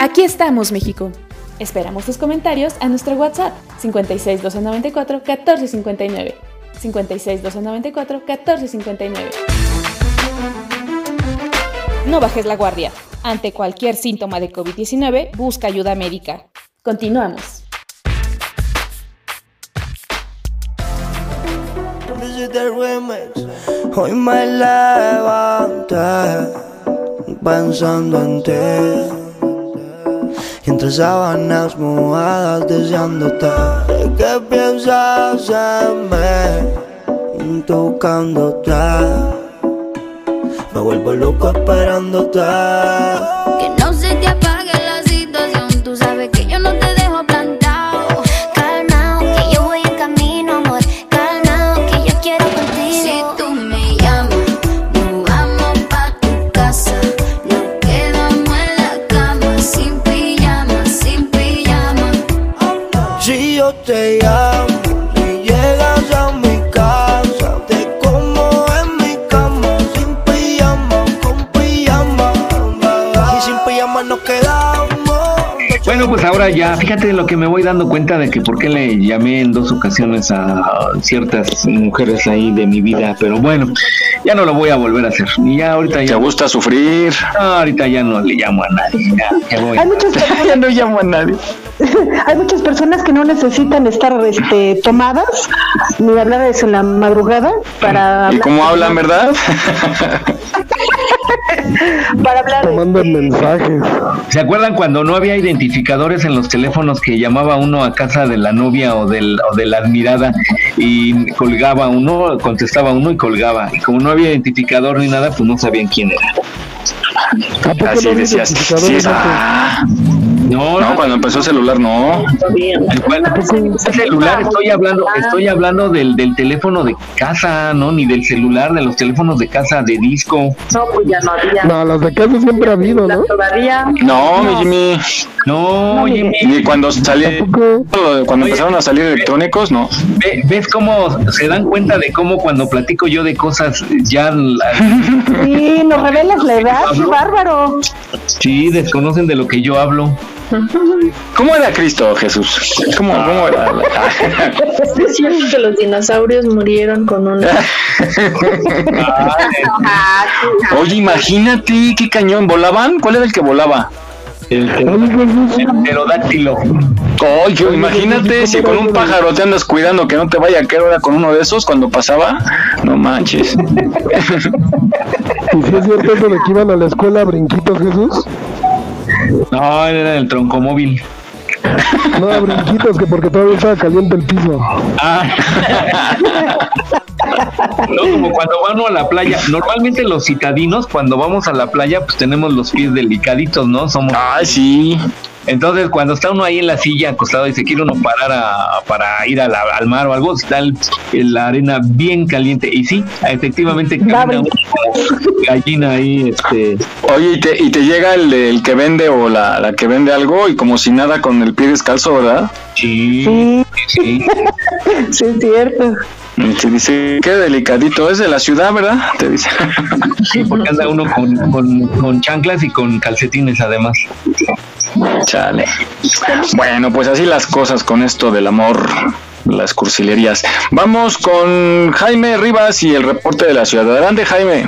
Aquí estamos, México. Esperamos tus comentarios a nuestro WhatsApp 56 294 1459. 56 294 1459. No bajes la guardia. Ante cualquier síntoma de COVID-19, busca ayuda médica. Continuamos. Hoy me levanté pensando en ti. Y entre sábanas mojadas deseándote. ¿Qué piensas en mí? Tocándote. Me vuelvo loco esperándote. Que no se ahora ya, fíjate lo que me voy dando cuenta de que por qué le llamé en dos ocasiones a ciertas mujeres ahí de mi vida, pero bueno, ya no lo voy a volver a hacer. Y ya ahorita ya. ¿Te gusta sufrir? No, ahorita ya no le llamo a nadie. Ya, ya voy. Hay muchas personas, Ya no llamo a nadie. (laughs) hay muchas personas que no necesitan estar este, tomadas ni hablar de eso en la madrugada para ¿Y cómo hablan, verdad? (laughs) (laughs) para hablar Te mandan mensajes. ¿Se acuerdan cuando no había identificadores en los teléfonos que llamaba uno a casa de la novia o, del, o de la admirada y colgaba uno, contestaba uno y colgaba? Y como no había identificador ni nada, pues no sabían quién era. Así decías. Sí, es- ah. No, No, cuando empezó el celular, no. Bueno, el celular, estoy hablando, estoy hablando del, del teléfono de casa, ¿no? Ni del celular, de los teléfonos de casa de disco. No, pues ya no había. No, las de casa siempre ha habido, ¿no? Todavía. No, Jimmy. No, Jimmy. Ni cuando salí, cuando empezaron a salir electrónicos, no. Ve- ¿Ves cómo se dan cuenta de cómo cuando platico yo de cosas ya... la- Sí, nos revelas la edad, qué bárbaro. Sí, desconocen de lo que yo hablo. ¿Cómo era Cristo, Jesús? ¿Cómo, cómo era? Es (laughs) cierto que los dinosaurios murieron con una. (laughs) Oye, imagínate qué cañón. ¿Volaban? ¿Cuál era el que volaba? El, pterodáctilo. Oye, imagínate si con un pájaro te andas cuidando que no te vaya a caer ahora con uno de esos cuando pasaba. No manches. (laughs) ¿Y si es cierto eso de que iban a la escuela a brinquitos, Jesús? No, era el troncomóvil. No, a brinquitos, que porque todavía estaba caliente el piso. Ah. No, como cuando van a la playa. Normalmente los citadinos, cuando vamos a la playa, pues tenemos los pies delicaditos, ¿no? Somos. Ah, sí. Entonces, cuando está uno ahí en la silla acostado y se quiere uno parar a- para ir a la- al mar o algo, está el- la arena bien caliente. Y sí, efectivamente camina gallina ahí, este. Oye, y te, y te llega el, el que vende o la, la que vende algo y como si nada con el pie descalzo, ¿verdad? Sí. Sí, Sí. (laughs) es cierto. Te dice, qué delicadito, es de la ciudad, ¿verdad? Te dice. Sí, porque anda uno con, con, con chanclas y con calcetines además. Chale. Bueno, pues así las cosas con esto del amor, las cursilerías. Vamos con Jaime Rivas y el reporte de la ciudad. Adelante, Jaime.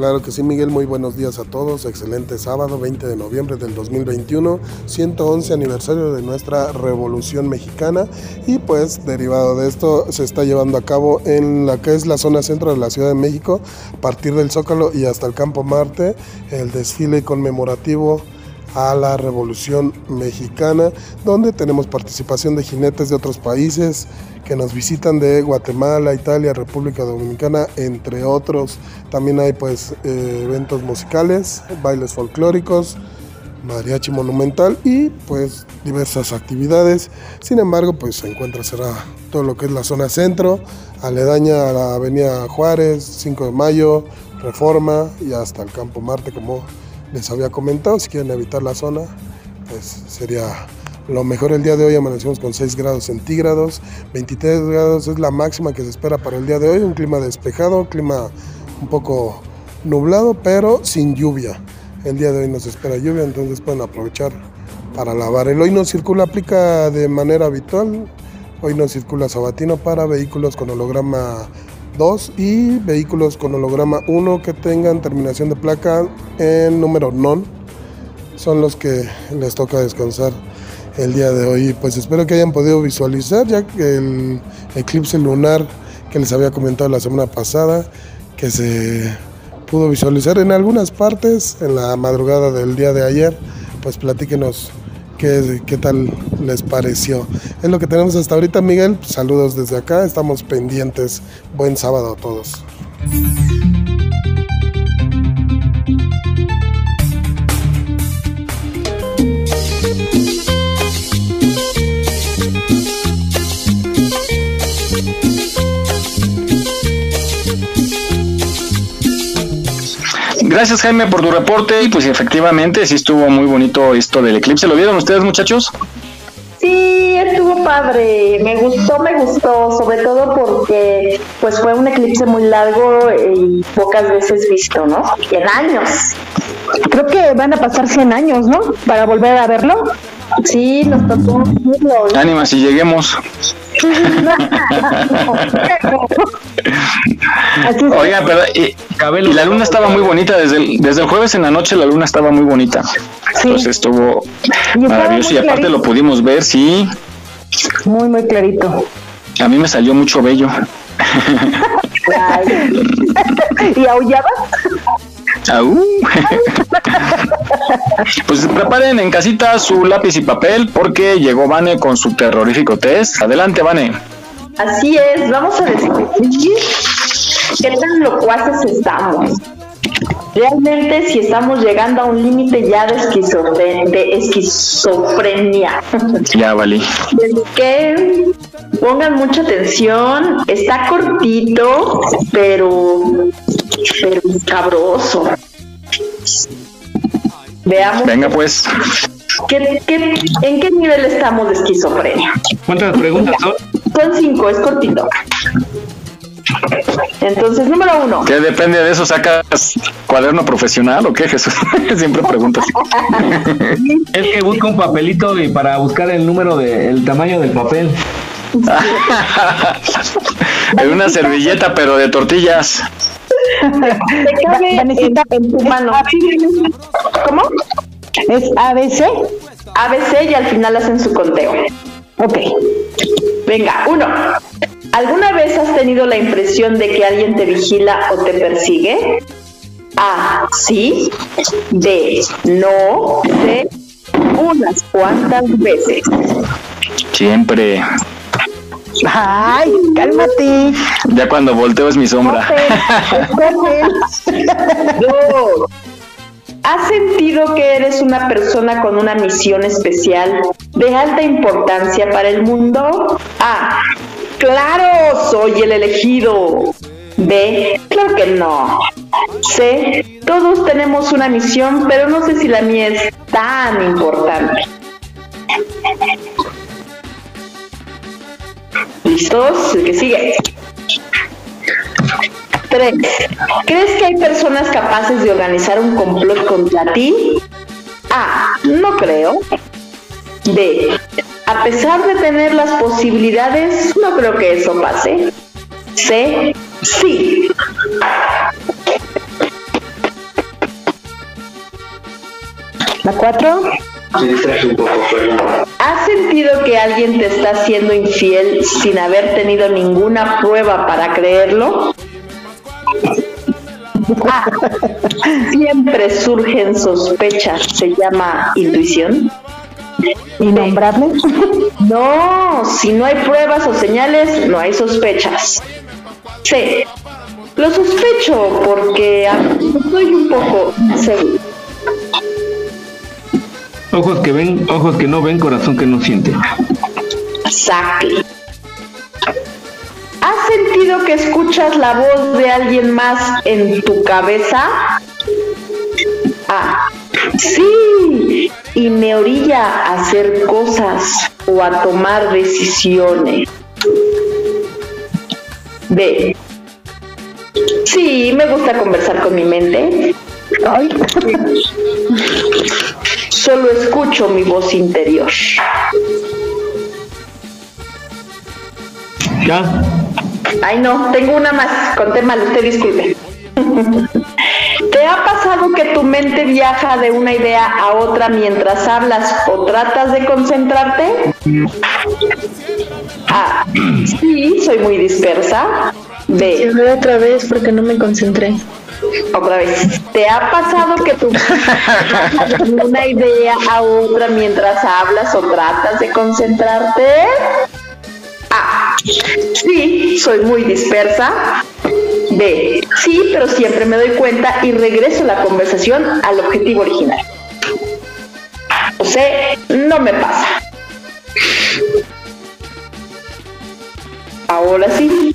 Claro que sí, Miguel, muy buenos días a todos. Excelente sábado, 20 de noviembre del 2021, 111 aniversario de nuestra Revolución Mexicana y pues derivado de esto se está llevando a cabo en la que es la zona centro de la Ciudad de México, a partir del Zócalo y hasta el Campo Marte, el desfile conmemorativo a la Revolución Mexicana, donde tenemos participación de jinetes de otros países que nos visitan de Guatemala, Italia, República Dominicana, entre otros. También hay pues eh, eventos musicales, bailes folclóricos, mariachi monumental y pues diversas actividades. Sin embargo, pues se encuentra cerrada todo lo que es la zona centro, aledaña a la avenida Juárez, 5 de mayo, Reforma y hasta el Campo Marte, como les había comentado. Si quieren evitar la zona, pues sería lo mejor el día de hoy. Amanecemos con 6 grados centígrados, 23 grados es la máxima que se espera para el día de hoy. Un clima despejado, clima un poco nublado, pero sin lluvia. El día de hoy nos espera lluvia, entonces pueden aprovechar para lavar. El hoy no circula, aplica de manera habitual. Hoy no circula sabatino para vehículos con holograma 2 y vehículos con holograma 1 que tengan terminación de placa en número non. Son los que les toca descansar el día de hoy. Pues espero que hayan podido visualizar ya que el eclipse lunar que les había comentado la semana pasada, que se pudo visualizar en algunas partes en la madrugada del día de ayer, pues platíquenos qué, tal les pareció. Es lo que tenemos hasta ahorita, Miguel. Saludos desde acá, estamos pendientes. Buen sábado a todos. Gracias Jaime por tu reporte y pues efectivamente sí estuvo muy bonito esto del eclipse. ¿Lo vieron ustedes muchachos? Sí, estuvo padre, me gustó, me gustó, sobre todo porque pues fue un eclipse muy largo y pocas veces visto, ¿no? En años. Creo que van a pasar 100 años, ¿no? Para volver a verlo. Sí, nos tocó verlo. Ánima, si lleguemos. Oiga, pero y, y la luna estaba muy bonita desde el, desde el jueves en la noche la luna estaba muy bonita. Entonces estuvo maravilloso y aparte lo pudimos ver, sí. Muy, muy clarito. A mí me salió mucho bello. (laughs) (laughs) ¿Y aullabas? Aú. (laughs) pues preparen en casita su lápiz y papel porque llegó Vane con su terrorífico test. Adelante, Vane. Así es, vamos a descubrir qué tan locuaces estamos. Realmente si estamos llegando a un límite ya de, esquizofre- de esquizofrenia. (laughs) Ya, valí. Es que pongan mucha atención, está cortito, pero, pero cabroso. Veamos Venga, pues. ¿qué, qué, en qué nivel estamos de esquizofrenia. ¿Cuántas preguntas son? Son cinco, es cortito. Entonces, número uno. ¿Qué depende de eso? ¿Sacas cuaderno profesional o qué, Jesús? (laughs) Siempre pregunto así. (laughs) Es que busca un papelito y para buscar el número de el tamaño del papel. (laughs) En una servilleta, pero de tortillas. Te cabe en, en tu mano. ¿Cómo? ¿Es ABC? ABC y al final hacen su conteo. Ok. Venga, uno. ¿Alguna vez has tenido la impresión de que alguien te vigila o te persigue? A. Sí. B. No. C. Unas cuantas veces. Siempre. Ay, cálmate. Ya cuando volteo es mi sombra. ¿Has sentido que eres una persona con una misión especial de alta importancia para el mundo? A. Claro, soy el elegido. B. Claro que no. C. Todos tenemos una misión, pero no sé si la mía es tan importante. ¿Listos? El que sigue. 3. ¿Crees que hay personas capaces de organizar un complot contra ti? A. No creo. B. A pesar de tener las posibilidades, no creo que eso pase. C. Sí. ¿La cuatro? ¿Has sentido que alguien te está siendo infiel sin haber tenido ninguna prueba para creerlo? Ah, siempre surgen sospechas. Se llama intuición. ¿Innombrable? No, si no hay pruebas o señales, no hay sospechas. Sí, lo sospecho porque ah, estoy un poco seguro. Ojos que ven, ojos que no ven, corazón que no siente. Exactly. ¿Has sentido que escuchas la voz de alguien más en tu cabeza? Ah, sí, y me orilla a hacer cosas o a tomar decisiones. B. Sí, me gusta conversar con mi mente. Ay. (laughs) Solo escucho mi voz interior. ¿Ya? Ay, no, tengo una más. Conté mal, usted disculpe. (laughs) ¿Te ha pasado que tu mente viaja de una idea a otra mientras hablas o tratas de concentrarte? Ah, sí, soy muy dispersa. B. otra vez porque no me concentré. Otra vez. ¿Te ha pasado que de (laughs) una idea a otra mientras hablas o tratas de concentrarte? A. Sí, soy muy dispersa. B. Sí, pero siempre me doy cuenta y regreso la conversación al objetivo original. O sea, no me pasa. Ahora sí,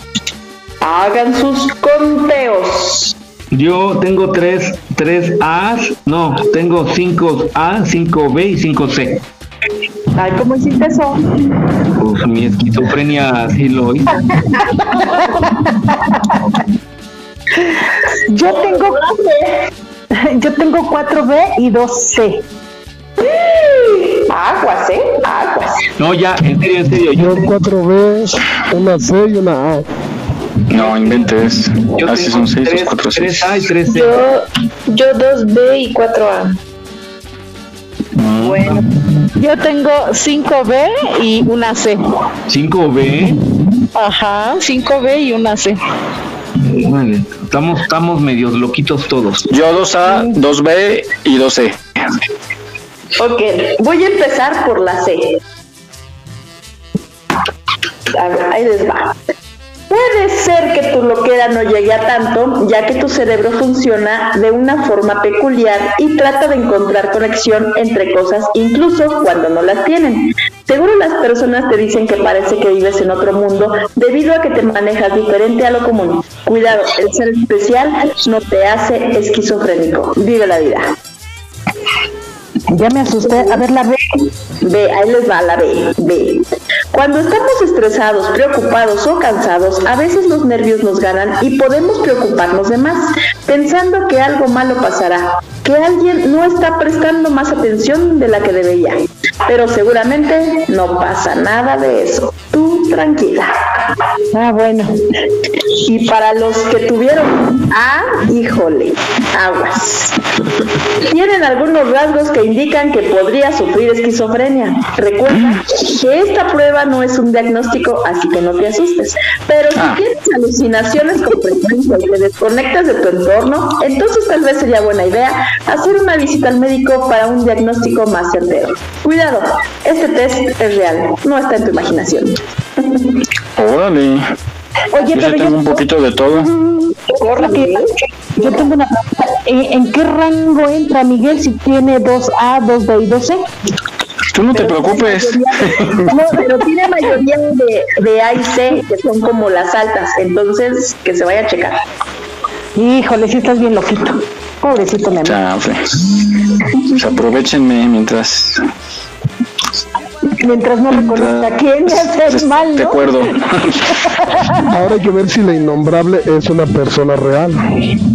hagan sus conteos. Yo tengo tres, tres A's, no, tengo cinco A, cinco B y cinco C. Ay, ¿cómo hiciste eso? Pues mi esquizofrenia así lo hizo. (laughs) Yo tengo yo tengo 4B y 2C. Aguas, ¿eh? Aguas. No, ya, en serio, en serio. Yo 4B, una C y una A. No inventes. Así son seis o cuatro Tres A y tres C. Yo, yo 2B y 4A. Bueno, yo tengo 5B y una C. ¿Cinco B? Ajá, 5B y una C. Vale, estamos, estamos medios loquitos todos. Yo 2A, 2B y 2C. Ok, voy a empezar por la C. A ver, ahí les va. Puede ser que tu loquera no llegue a tanto, ya que tu cerebro funciona de una forma peculiar y trata de encontrar conexión entre cosas incluso cuando no las tienen. Seguro las personas te dicen que parece que vives en otro mundo debido a que te manejas diferente a lo común. Cuidado, el ser especial no te hace esquizofrénico. Vive la vida. Ya me asusté. A ver la B. B, ahí les va la B. B. Cuando estamos estresados, preocupados o cansados, a veces los nervios nos ganan y podemos preocuparnos de más, pensando que algo malo pasará, que alguien no está prestando más atención de la que debería. Pero seguramente no pasa nada de eso. Tú tranquila. Ah, bueno. Y para los que tuvieron A, híjole, aguas. Tienen algunos rasgos que indican que podría sufrir esquizofrenia. Recuerda que esta prueba no es un diagnóstico, así que no te asustes. Pero si tienes alucinaciones con frecuencia y te desconectas de tu entorno, entonces tal vez sería buena idea hacer una visita al médico para un diagnóstico más certero. Cuidado, este test es real, no está en tu imaginación. Órale. Oye, Yo pero sí tengo yo, un poquito de todo. que- yo tengo una pregunta. ¿En, en qué rango entra Miguel si tiene 2A, 2B y 2C? Tú no te preocupes. No, pero tiene mayoría de, de A y C, que son como las altas, entonces que se vaya a checar. Híjole, si estás bien loquito. Pobrecito mi amor. Chafre. Pues aprovechenme mientras Mientras no reconozca quién me hace mal, de ¿no? acuerdo. (laughs) Ahora hay que ver si la innombrable es una persona real.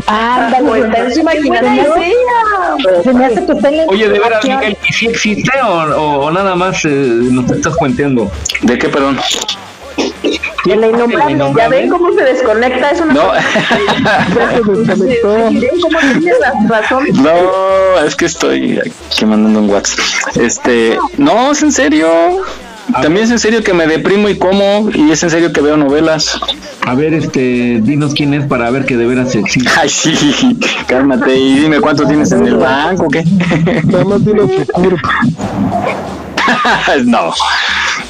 Ándale, Pues, está en su imaginación. Se me hace que está en la Oye, de veras. Miguel, ¿y si existe o, o- o nada más eh, nos estás cuenteando? ¿De qué, perdón? Y la innombrable, ya ven cómo se desconecta, es una No. (laughs) No, es que estoy aquí mandando un WhatsApp. Este, no, es en serio. También es en serio que me deprimo y como, y es en serio que veo novelas. A ver, este, dinos quién es para ver que de veras existe. Ay, sí, cálmate y dime cuánto tienes en el banco, ¿qué? Nada más su (laughs) CURP. no,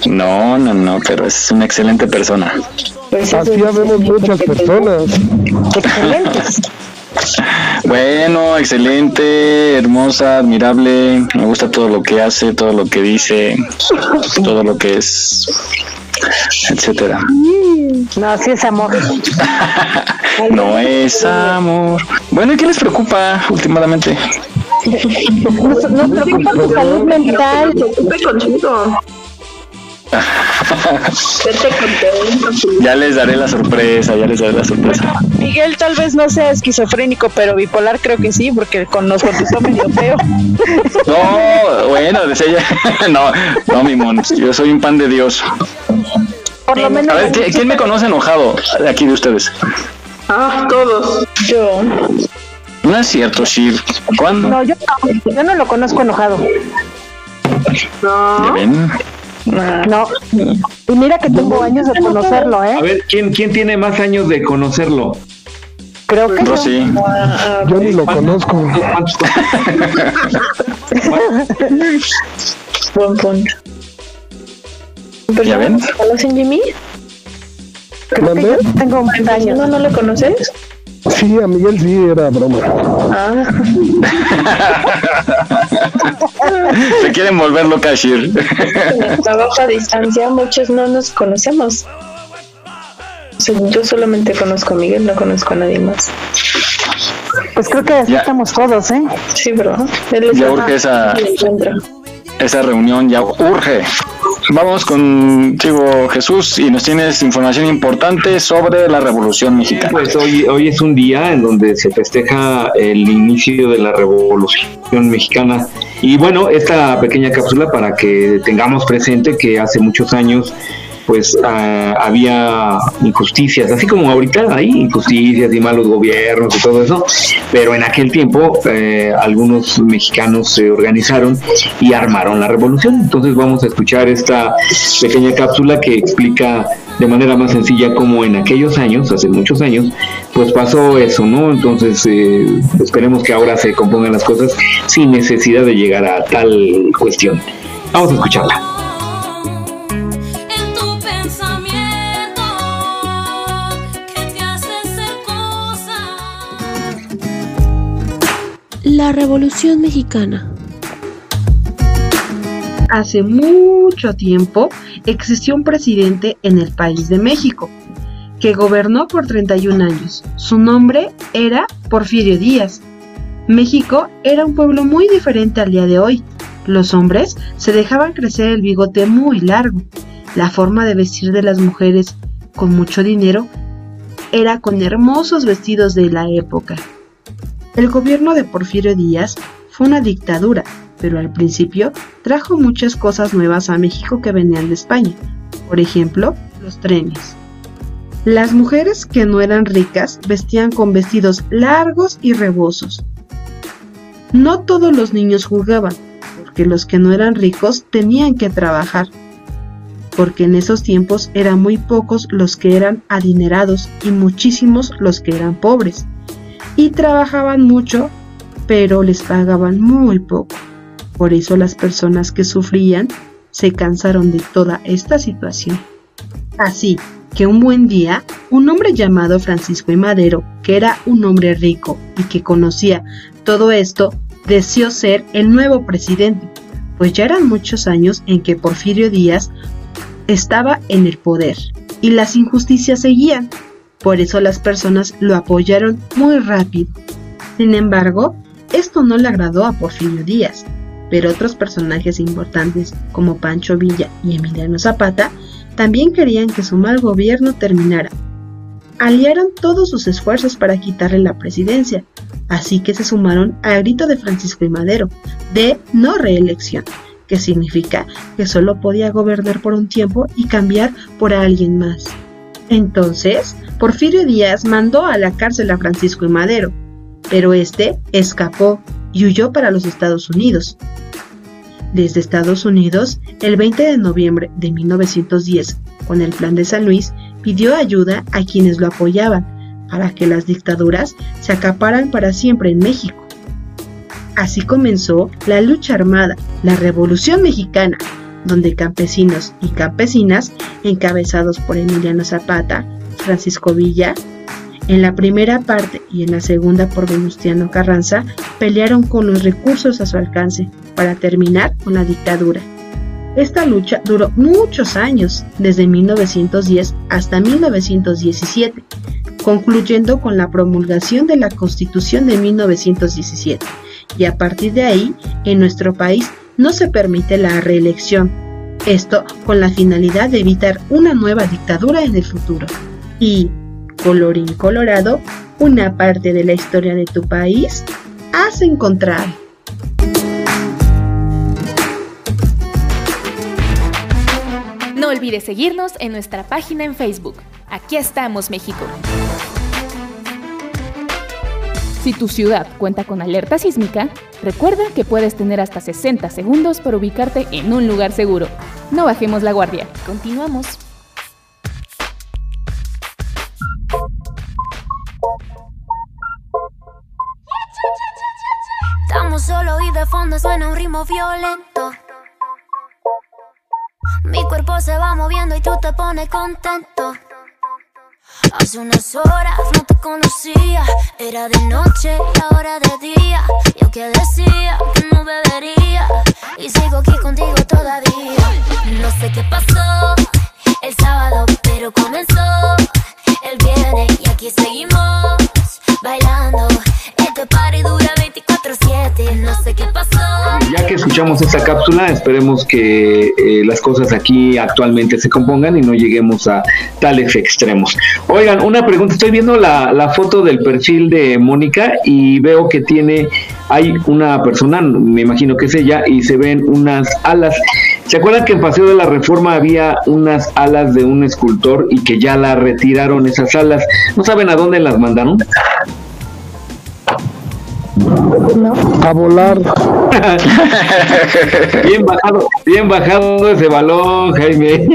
no, no, no, pero es una excelente persona. Pues Así vemos muchas personas. Excelentes. Bueno, excelente, hermosa, admirable. Me gusta todo lo que hace, todo lo que dice, todo lo que es, etcétera. No, sí es amor. (laughs) No es amor. Bueno, ¿y qué les preocupa últimamente? Nos, nos preocupa tu salud mental. Estoy contigo. (laughs) Ya les daré la sorpresa, ya les daré la sorpresa. Miguel tal vez no sea esquizofrénico, pero bipolar creo que sí, porque con nos contestó medio feo. No, bueno, decía ella. (laughs) No, no, mi mon, yo soy un pan de Dios. Por lo menos. A ver, ¿qui- ¿quién me conoce enojado de aquí de ustedes? Ah, todos. Yo. No es cierto, Shir. ¿Cuándo? No, yo no, yo no lo conozco enojado. ¿Ya ven? No. Y mira que tengo años de conocerlo, A ¿eh? ver, ¿quién, quién tiene más años de conocerlo? Creo que Yo no. sí. Yo ni lo conozco. (laughs) ¿Cuántos- Buen punto. ¿Ya ven? ¿Conocen Jimmy? Creo que yo tengo más años. ¿No, no lo conoces? Sí, a Miguel sí era broma. Ah. (laughs) Se quieren volver loca, Shir. En (laughs) el trabajo a distancia muchos no nos conocemos. O sea, yo solamente conozco a Miguel, no conozco a nadie más. Pues creo que así Ya. estamos todos, ¿eh? Sí, bro. Él Ya urge esa, el encuentro. esa reunión, ya urge. Vamos contigo, Jesús, y nos tienes información importante sobre la Revolución Mexicana. Pues hoy, hoy es un día en donde se festeja el inicio de la Revolución Mexicana. Y bueno, esta pequeña cápsula para que tengamos presente que hace muchos años pues ah, había injusticias, así como ahorita hay injusticias y malos gobiernos y todo eso, pero en aquel tiempo eh, algunos mexicanos se organizaron y armaron la revolución. Entonces vamos a escuchar esta pequeña cápsula que explica de manera más sencilla cómo en aquellos años, hace muchos años, pues pasó eso, ¿no? Entonces eh, esperemos que ahora se compongan las cosas sin necesidad de llegar a tal cuestión. Vamos a escucharla. La Revolución Mexicana. Hace mucho tiempo existió un presidente en el país de México que gobernó por 31 años. Su nombre era Porfirio Díaz. México era un pueblo muy diferente al día de hoy. Los hombres se dejaban crecer el bigote muy largo. La forma de vestir de las mujeres con mucho dinero era con hermosos vestidos de la época. El gobierno de Porfirio Díaz fue una dictadura, pero al principio trajo muchas cosas nuevas a México que venían de España. Por ejemplo, los trenes. Las mujeres que no eran ricas vestían con vestidos largos y rebosos. No todos los niños jugaban, porque los que no eran ricos tenían que trabajar, porque en esos tiempos eran muy pocos los que eran adinerados y muchísimos los que eran pobres, y trabajaban mucho, pero les pagaban muy poco. Por eso las personas que sufrían se cansaron de toda esta situación. Así que un buen día, un hombre llamado Francisco I. Madero, que era un hombre rico y que conocía todo esto, deseó ser el nuevo presidente, pues ya eran muchos años en que Porfirio Díaz estaba en el poder y las injusticias seguían. Por eso las personas lo apoyaron muy rápido. Sin embargo, esto no le agradó a Porfirio Díaz, pero otros personajes importantes como Pancho Villa y Emiliano Zapata también querían que su mal gobierno terminara. Aliaron todos sus esfuerzos para quitarle la presidencia, así que se sumaron al grito de Francisco y Madero de no reelección, que significa que solo podía gobernar por un tiempo y cambiar por alguien más. Entonces, Porfirio Díaz mandó a la cárcel a Francisco y Madero, pero este escapó y huyó para los Estados Unidos. Desde Estados Unidos, el 20 de noviembre de 1910, con el Plan de San Luis, pidió ayuda a quienes lo apoyaban para que las dictaduras se acaparan para siempre en México. Así comenzó la lucha armada, la Revolución Mexicana, donde campesinos y campesinas, encabezados por Emiliano Zapata, Francisco Villa, en la primera parte y en la segunda por Venustiano Carranza, pelearon con los recursos a su alcance para terminar con la dictadura. Esta lucha duró muchos años, desde 1910 hasta 1917, concluyendo con la promulgación de la Constitución de 1917, y a partir de ahí, en nuestro país no se permite la reelección, esto con la finalidad de evitar una nueva dictadura en el futuro. Y, colorín colorado, una parte de la historia de tu país has encontrado. No olvides seguirnos en nuestra página en Facebook. Aquí estamos, México. Si tu ciudad cuenta con alerta sísmica, recuerda que puedes tener hasta 60 segundos para ubicarte en un lugar seguro. No bajemos la guardia. Continuamos. Estamos solo y de fondo suena un ritmo violento. Mi cuerpo se va moviendo y tú te pones contento. Hace unas horas no te conocía, era de noche y ahora de día. Yo que decía que no bebería y sigo aquí contigo todavía. No sé qué pasó el sábado, pero comenzó el viernes y aquí seguimos bailando. Este party dura 24/7, no sé qué pasó. Ya que escuchamos esta cápsula, esperemos que eh, las cosas aquí actualmente se compongan y no lleguemos a tales extremos. Oigan, una pregunta, estoy viendo la, la foto del perfil de Mónica y veo que tiene, hay una persona, me imagino que es ella, y se ven unas alas. ¿Se acuerdan que en Paseo de la Reforma había unas alas de un escultor y que ya la retiraron esas alas? ¿No saben a dónde las mandaron? A volar. (laughs) bien bajado, bien bajado ese balón, Jaime.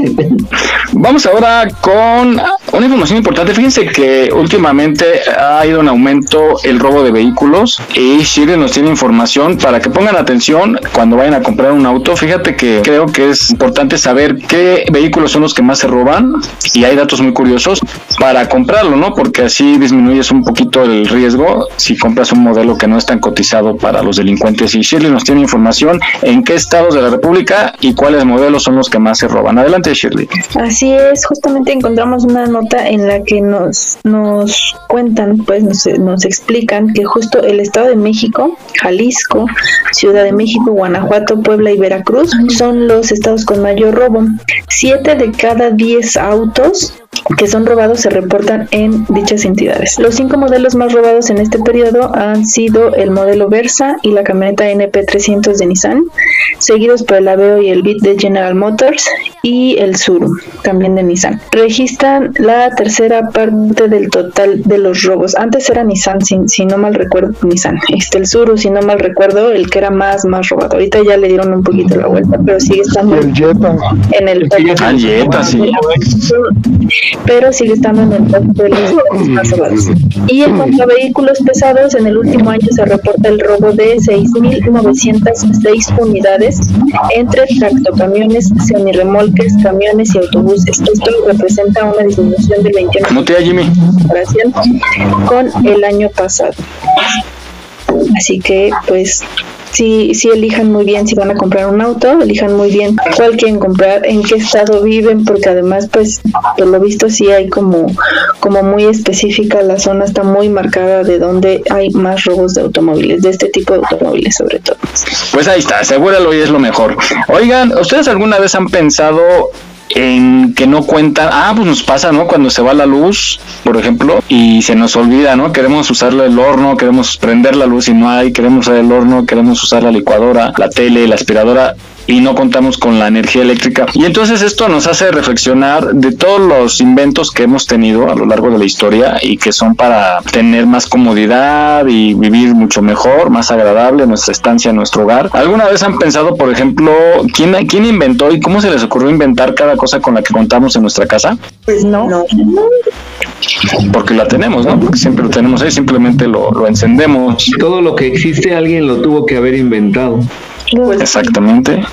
Vamos ahora con una información importante. Fíjense que últimamente ha ido en aumento el robo de vehículos y Shirley nos tiene información para que pongan atención cuando vayan a comprar un auto. Fíjate que creo que es importante saber qué vehículos son los que más se roban y hay datos muy curiosos para comprarlo, ¿no? Porque así disminuyes un poquito el riesgo si compras un modelo que no es tan cotizado para los delincuentes. Y Shirley nos tiene información en qué estados de la República y cuáles modelos son los que más se roban. Adelante, Shirley. Así es, justamente encontramos una nota en la que nos, nos cuentan, pues nos, nos explican que justo el Estado de México, Jalisco, Ciudad de México, Guanajuato, Puebla y Veracruz son los estados con mayor robo. Siete de cada diez autos que son robados se reportan en dichas entidades. Los cinco modelos más robados en este periodo han sido el modelo Versa y la camioneta NP300 de Nissan, seguidos por el Aveo y el Beat de General Motors y el Suru, también de Nissan. Registran la tercera parte del total de los robos. Antes era Nissan, si, si no mal recuerdo, Nissan. Este, el Suru, si no mal recuerdo, el que era más, más robado. Ahorita ya le dieron un poquito la vuelta, pero sigue estando El Jetta. en el top. Ah, Jetta, sí. Pero sigue estando en el top de los más robados. Y en cuanto a vehículos pesados, en el último año se reporta el robo de 6.906 unidades entre tractocamiones, semirremolques, camiones y autobuses. Esto representa una disminución del 21% ¿Cómo te da, Jimmy? comparación con el año pasado. Así que, pues, sí, sí elijan muy bien si van a comprar un auto, elijan muy bien cuál quieren comprar, en qué estado viven, porque además, pues, por lo visto sí hay como, como muy específica, la zona está muy marcada de donde hay más robos de automóviles, de este tipo de automóviles sobre todo. Pues ahí está, asegúralo y es lo mejor. Oigan, ¿ustedes alguna vez han pensado en que no cuentan? Ah, pues nos pasa, ¿no? Cuando se va la luz, por ejemplo, y se nos olvida, ¿no? Queremos usar el horno, queremos prender la luz y no hay, queremos usar el horno, queremos usar la licuadora, la tele, la aspiradora y no contamos con la energía eléctrica. Y entonces esto nos hace reflexionar de todos los inventos que hemos tenido a lo largo de la historia y que son para tener más comodidad y vivir mucho mejor, más agradable nuestra estancia en nuestro hogar. ¿Alguna vez han pensado, por ejemplo, quién, quién inventó y cómo se les ocurrió inventar cada cosa con la que contamos en nuestra casa? Pues no. Porque la tenemos, ¿no? Porque siempre lo tenemos ahí, simplemente lo, lo encendemos. Todo lo que existe alguien lo tuvo que haber inventado. Exactamente.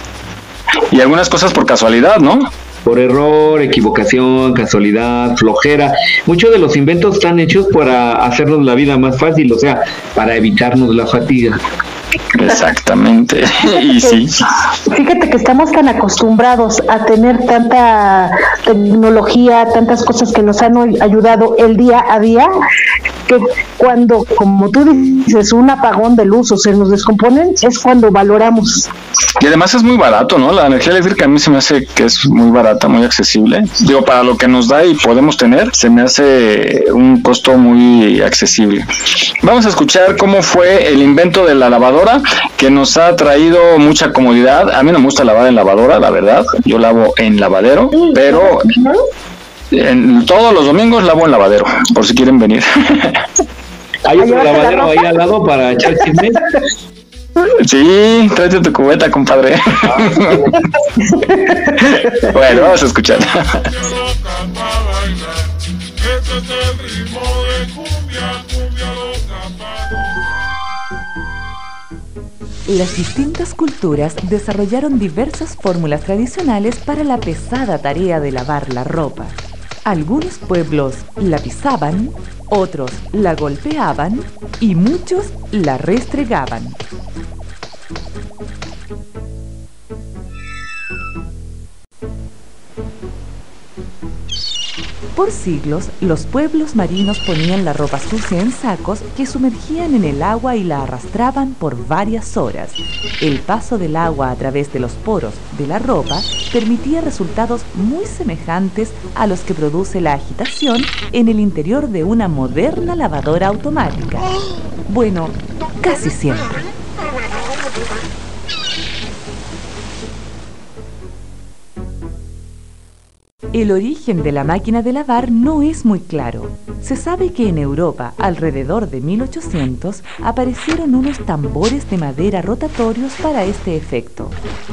Y algunas cosas por casualidad, ¿no? Por error, equivocación, casualidad, flojera. Muchos de los inventos están hechos para hacernos la vida más fácil, o sea, para evitarnos la fatiga. Exactamente. (laughs) y sí. Fíjate que estamos tan acostumbrados a tener tanta tecnología, tantas cosas que nos han ayudado el día a día, que cuando, como tú dices, un apagón de luz o se nos descomponen, es cuando valoramos. Y además es muy barato, ¿no? La energía eléctrica a mí se me hace que es muy barata, muy accesible. Digo, para lo que nos da y podemos tener, se me hace un costo muy accesible. Vamos a escuchar cómo fue el invento de la lavadora que nos ha traído mucha comodidad. A mí no me gusta lavar en lavadora, la verdad. Yo lavo en lavadero, pero en, todos los domingos lavo en lavadero, por si quieren venir. (laughs) ¿Hay otro lavadero ahí al lado para echar chisme? Sí, tráete tu cubeta, compadre. (laughs) bueno, vamos a escuchar. (laughs) Las distintas culturas desarrollaron diversas fórmulas tradicionales para la pesada tarea de lavar la ropa. Algunos pueblos la pisaban, otros la golpeaban y muchos la restregaban. Por siglos, los pueblos marinos ponían la ropa sucia en sacos que sumergían en el agua y la arrastraban por varias horas. El paso del agua a través de los poros de la ropa permitía resultados muy semejantes a los que produce la agitación en el interior de una moderna lavadora automática. Bueno, casi siempre. El origen de la máquina de lavar no es muy claro. Se sabe que en Europa, alrededor de 1800, aparecieron unos tambores de madera rotatorios para este efecto.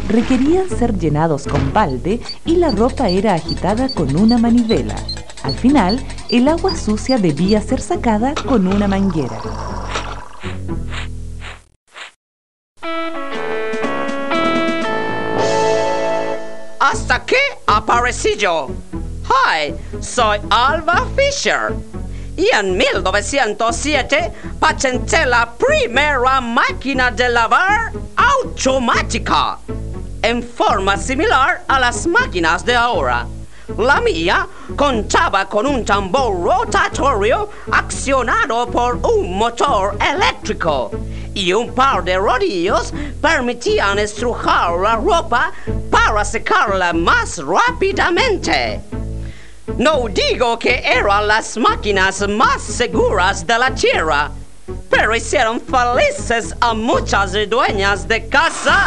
Requerían ser llenados con balde y la ropa era agitada con una manivela. Al final, el agua sucia debía ser sacada con una manguera. hasta que aparecí yo. Hi, soy Alva Fisher. Y en 1907 patenté la primera máquina de lavar automática, en forma similar a las máquinas de ahora. La mía contaba con un tambor rotatorio accionado por un motor eléctrico y un par de rodillos permitían estrujar la ropa para secarla más rápidamente. No digo que eran las máquinas más seguras de la tierra, pero hicieron felices a muchas dueñas de casa.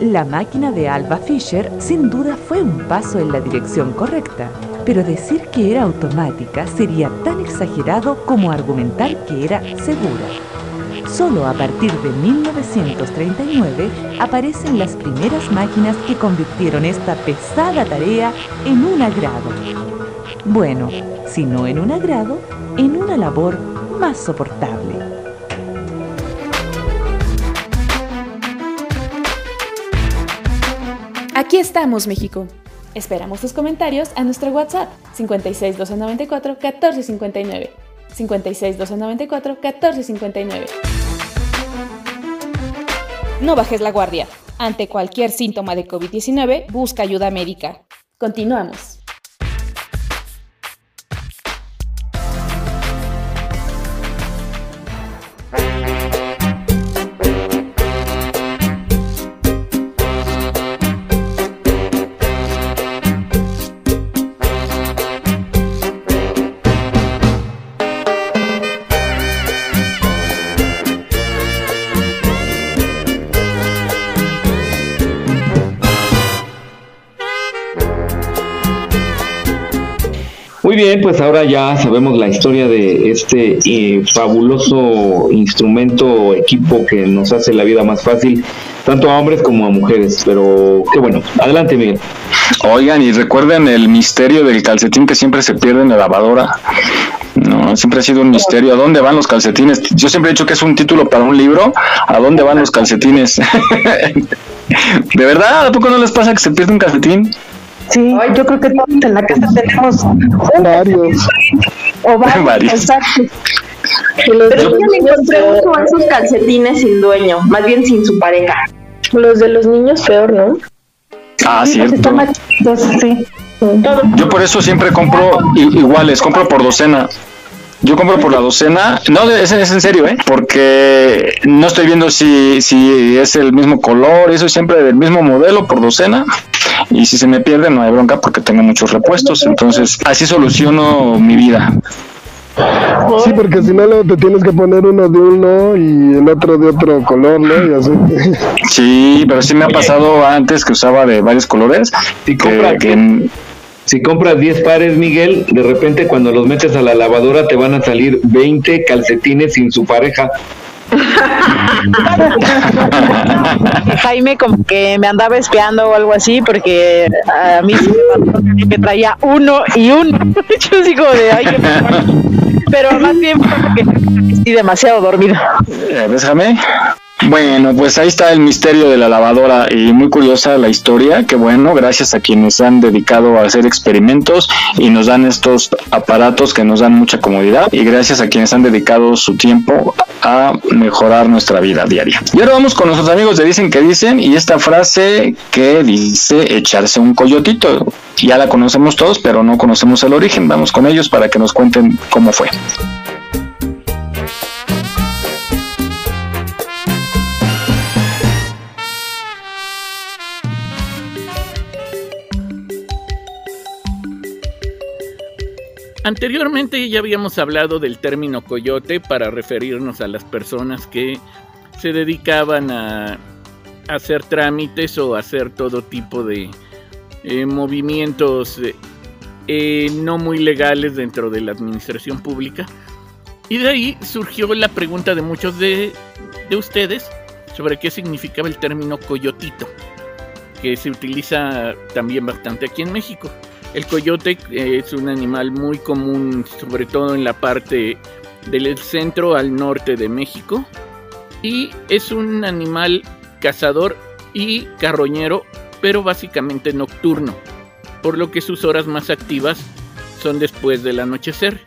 La máquina de Alba Fisher sin duda fue un paso en la dirección correcta, pero decir que era automática sería tan exagerado como argumentar que era segura. Solo a partir de 1939 aparecen las primeras máquinas que convirtieron esta pesada tarea en un agrado. Bueno, si no en un agrado, en una labor más soportable. Aquí estamos, México. Esperamos tus comentarios a nuestro WhatsApp 56 294 1459. 56 294 1459. No bajes la guardia. Ante cualquier síntoma de COVID-19, busca ayuda médica. Continuamos. Bien, pues ahora ya sabemos la historia de este eh, fabuloso instrumento equipo que nos hace la vida más fácil, tanto a hombres como a mujeres. Pero qué bueno. Adelante, Miguel. Oigan, y recuerden el misterio del calcetín que siempre se pierde en la lavadora. No, siempre ha sido un misterio. ¿A dónde van los calcetines? Yo siempre he dicho que es un título para un libro. ¿A dónde van los calcetines? (laughs) ¿De verdad? ¿A poco no les pasa que se pierde un calcetín? Sí, yo creo que todos en la casa tenemos varios. O varios, (laughs) Varios. exacto. Pero yo me encontré uno de esos calcetines sin dueño, más bien sin su pareja. Los de los niños peor, ¿no? Ah, Sí, cierto. sí. Yo por eso siempre compro iguales, compro por docena. Yo compro por la docena, no, es, es en serio, ¿eh? Porque no estoy viendo si, si es el mismo color, eso es siempre del mismo modelo por docena. Y si se me pierde, no hay bronca porque tengo muchos repuestos. Entonces, así soluciono mi vida. Sí, porque si no luego te tienes que poner uno de uno y el otro de otro color, ¿no? Y así. Sí, pero sí me ha pasado antes que usaba de varios colores. Si que- que- si compras 10 pares, Miguel, de repente cuando los metes a la lavadora te van a salir 20 calcetines sin su pareja. (laughs) Jaime como que me andaba espiando o algo así porque a mí sí me pasó que traía uno y uno. (laughs) Yo digo de ay, qué padre". pero más bien porque estoy demasiado dormido. Eh, ¿Ves, Jaime? Bueno, pues ahí está el misterio de la lavadora y muy curiosa la historia. Que bueno, gracias a quienes han dedicado a hacer experimentos y nos dan estos aparatos que nos dan mucha comodidad y gracias a quienes han dedicado su tiempo a mejorar nuestra vida diaria. Y ahora vamos con nuestros amigos de Dicen que Dicen y esta frase que dice echarse un coyotito. Ya la conocemos todos, pero no conocemos el origen. Vamos con ellos para que nos cuenten cómo fue. Anteriormente ya habíamos hablado del término coyote para referirnos a las personas que se dedicaban a hacer trámites o hacer todo tipo de eh, movimientos eh, eh, no muy legales dentro de la administración pública. Y de ahí surgió la pregunta de muchos de, de ustedes sobre qué significaba el término coyotito, que se utiliza también bastante aquí en México. El coyote eh, es un animal muy común, sobre todo en la parte del centro al norte de México. Y es un animal cazador y carroñero, pero básicamente nocturno, por lo que sus horas más activas son después del anochecer.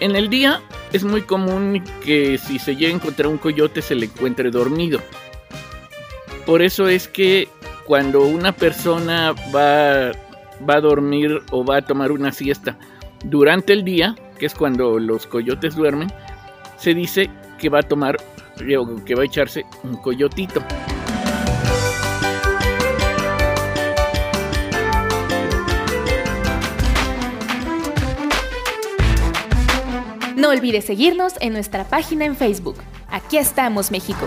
En el día es muy común que si se llega a encontrar un coyote se le encuentre dormido. Por eso es que cuando una persona va va a dormir o va a tomar una siesta durante el día, que es cuando los coyotes duermen, se dice que va a tomar o que va a echarse un coyotito. No olvides seguirnos en nuestra página en Facebook. Aquí estamos, México.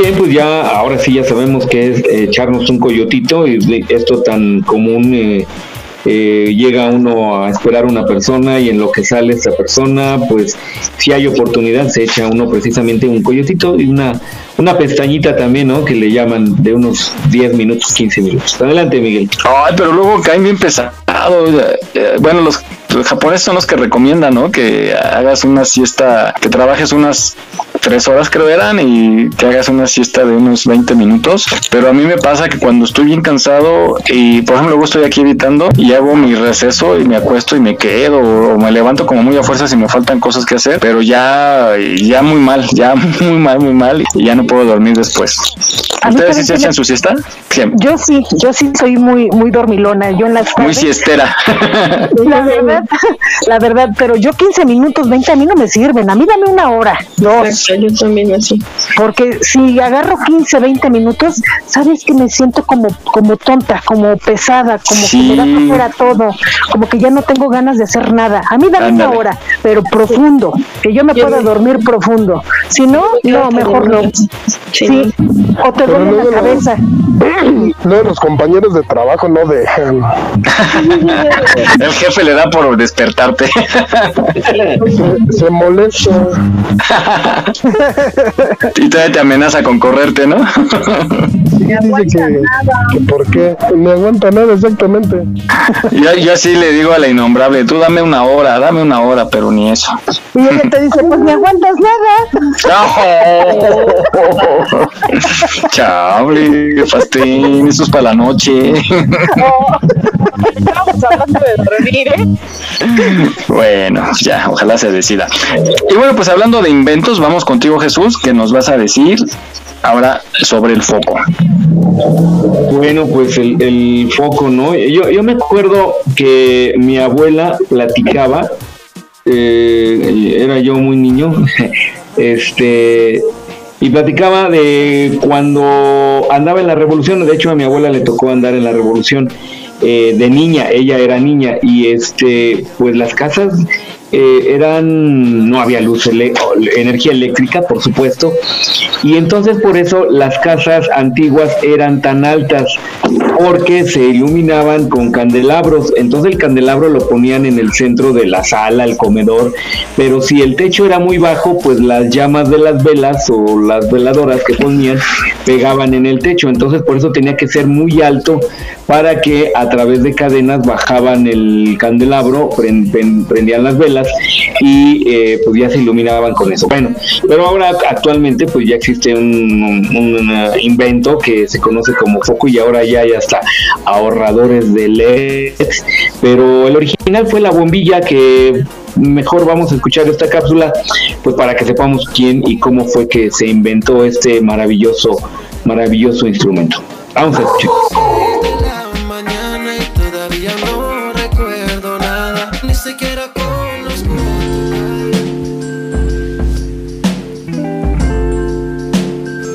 Bien, pues ya ahora sí ya sabemos que es eh, echarnos un coyotito y esto tan común eh, eh, llega uno a esperar una persona y en lo que sale esa persona, pues si hay oportunidad se echa uno precisamente un coyotito y una, una pestañita también, ¿no? Que le llaman de unos 10 minutos, 15 minutos. Adelante, Miguel. Ay, pero luego caen bien pesados. Bueno, los, los japoneses son los que recomiendan, ¿no? Que hagas una siesta, que trabajes unas tres horas creo eran y que hagas una siesta de unos 20 minutos. Pero a mí me pasa que cuando estoy bien cansado y por ejemplo luego estoy aquí editando y hago mi receso y me acuesto y me quedo o me levanto como muy a fuerza si me faltan cosas que hacer, pero ya, ya muy mal, (laughs) ya muy mal, muy mal y ya no puedo dormir después. ¿Ustedes sí se echan su siesta? Yo sí, yo sí soy muy muy dormilona. Yo en las Muy siestera. (laughs) La verdad, (laughs) la verdad, pero yo 15 minutos, 20 a mí no me sirven. A mí dame una hora, dos. Yo también así. Porque si agarro 15, 20 minutos, sabes que me siento como, como tonta, como pesada, como que me da todo, como que ya no tengo ganas de hacer nada. A mí dame una hora, pero profundo, que yo me pueda dormir profundo. Si no, no, mejor no. Sí, o te duele luego la los- cabeza. Luego los compañeros de trabajo no dejan. (laughs) El jefe le da por despertarte. Se, se molesta. (laughs) y todavía te amenaza con correrte, ¿no? Dice que, que por qué. No aguanta nada exactamente. yo, yo así le digo a la innombrable, tú dame una hora, dame una hora, pero ni eso. Y ella te dice, pues ni aguantas nada. Chable, qué pastel, eso es para la noche. Estamos hablando de dormir, ¿eh? Bueno, ya, ojalá se decida. Y bueno, pues hablando de inventos, vamos contigo Jesús, que nos vas a decir ahora sobre el foco. Bueno, pues el, el foco, ¿no? Yo, yo me acuerdo que mi abuela platicaba, eh, era yo muy niño, (laughs) este, y platicaba de cuando andaba en la revolución, de hecho a mi abuela le tocó andar en la revolución eh, de niña, ella era niña, y este, pues las casas eh, eran, no había luz, energía eléctrica, por supuesto, y entonces por eso las casas antiguas eran tan altas, porque se iluminaban con candelabros, entonces el candelabro lo ponían en el centro de la sala, el comedor, pero si el techo era muy bajo, pues las llamas de las velas o las veladoras que ponían pegaban en el techo, entonces por eso tenía que ser muy alto para que a través de cadenas bajaban el candelabro, pren- pren- prendían las velas y eh, pues ya se iluminaban con eso. Bueno, pero ahora actualmente pues ya existe un, un- uh, invento que se conoce como foco y ahora ya hay hasta ahorradores de LED, pero el original fue la bombilla que mejor vamos a escuchar esta cápsula pues para que sepamos quién y cómo fue que se inventó este maravilloso maravilloso instrumento. Vamos a escuchar.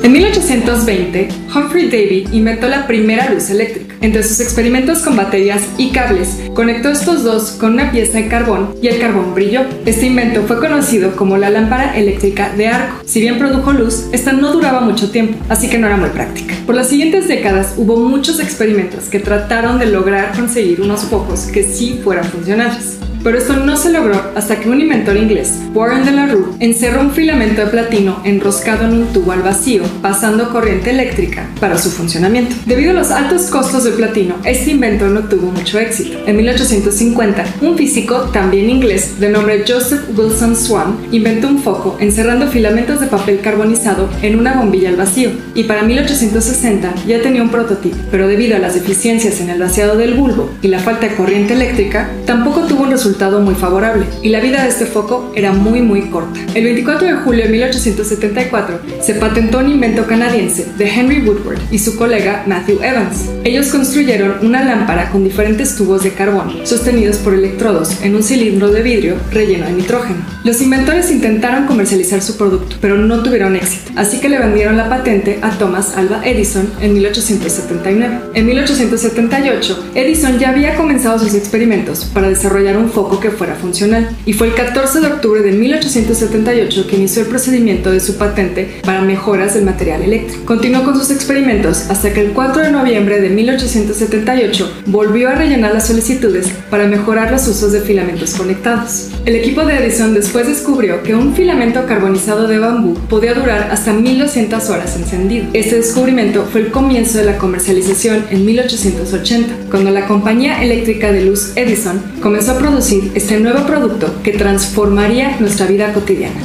En 1820, Humphrey Davy inventó la primera luz eléctrica. Entre sus experimentos con baterías y cables, conectó estos dos con una pieza de carbón y el carbón brilló. Este invento fue conocido como la lámpara eléctrica de arco. Si bien produjo luz, esta no duraba mucho tiempo, así que no era muy práctica. Por las siguientes décadas hubo muchos experimentos que trataron de lograr conseguir unos focos que sí fueran funcionales. Pero esto no se logró hasta que un inventor inglés, Warren de la Rue, encerró un filamento de platino enroscado en un tubo al vacío, pasando corriente eléctrica para su funcionamiento. Debido a los altos costos del platino, este invento no tuvo mucho éxito. En 1850, un físico, también inglés, de nombre Joseph Wilson Swan, inventó un foco encerrando filamentos de papel carbonizado en una bombilla al vacío, y para 1860 ya tenía un prototipo, pero debido a las deficiencias en el vaciado del bulbo y la falta de corriente eléctrica, tampoco tuvo un resultado muy favorable, y la vida de este foco era muy muy corta. El 24 de julio de 1874 se patentó un invento canadiense de Henry Woodward y su colega Matthew Evans. Ellos construyeron una lámpara con diferentes tubos de carbón sostenidos por electrodos en un cilindro de vidrio relleno de nitrógeno. Los inventores intentaron comercializar su producto, pero no tuvieron éxito, así que le vendieron la patente a Thomas Alva Edison en 1879. En 1878, Edison ya había comenzado sus experimentos para desarrollar un foco que fuera funcional, y fue el 14 de octubre de 1878 que inició el procedimiento de su patente para mejoras del material eléctrico. Continuó con sus experimentos hasta que el 4 de noviembre de 1878 volvió a rellenar las solicitudes para mejorar los usos de filamentos conectados. El equipo de Edison después descubrió que un filamento carbonizado de bambú podía durar hasta 1200 horas encendido. Este descubrimiento fue el comienzo de la comercialización en 1880, cuando la compañía eléctrica de luz Edison comenzó a producir este nuevo producto que transformaría nuestra vida cotidiana.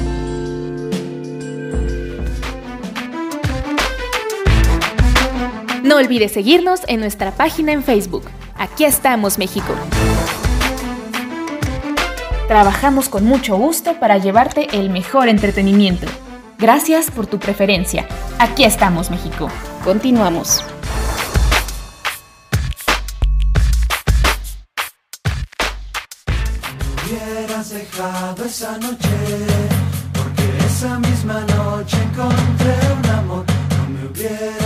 No olvides seguirnos en nuestra página en Facebook. Aquí estamos, México. Trabajamos con mucho gusto para llevarte el mejor entretenimiento. Gracias por tu preferencia. Aquí estamos, México. Continuamos. Hubieras dejado esa noche, porque esa misma noche encontré un amor. No me hubieras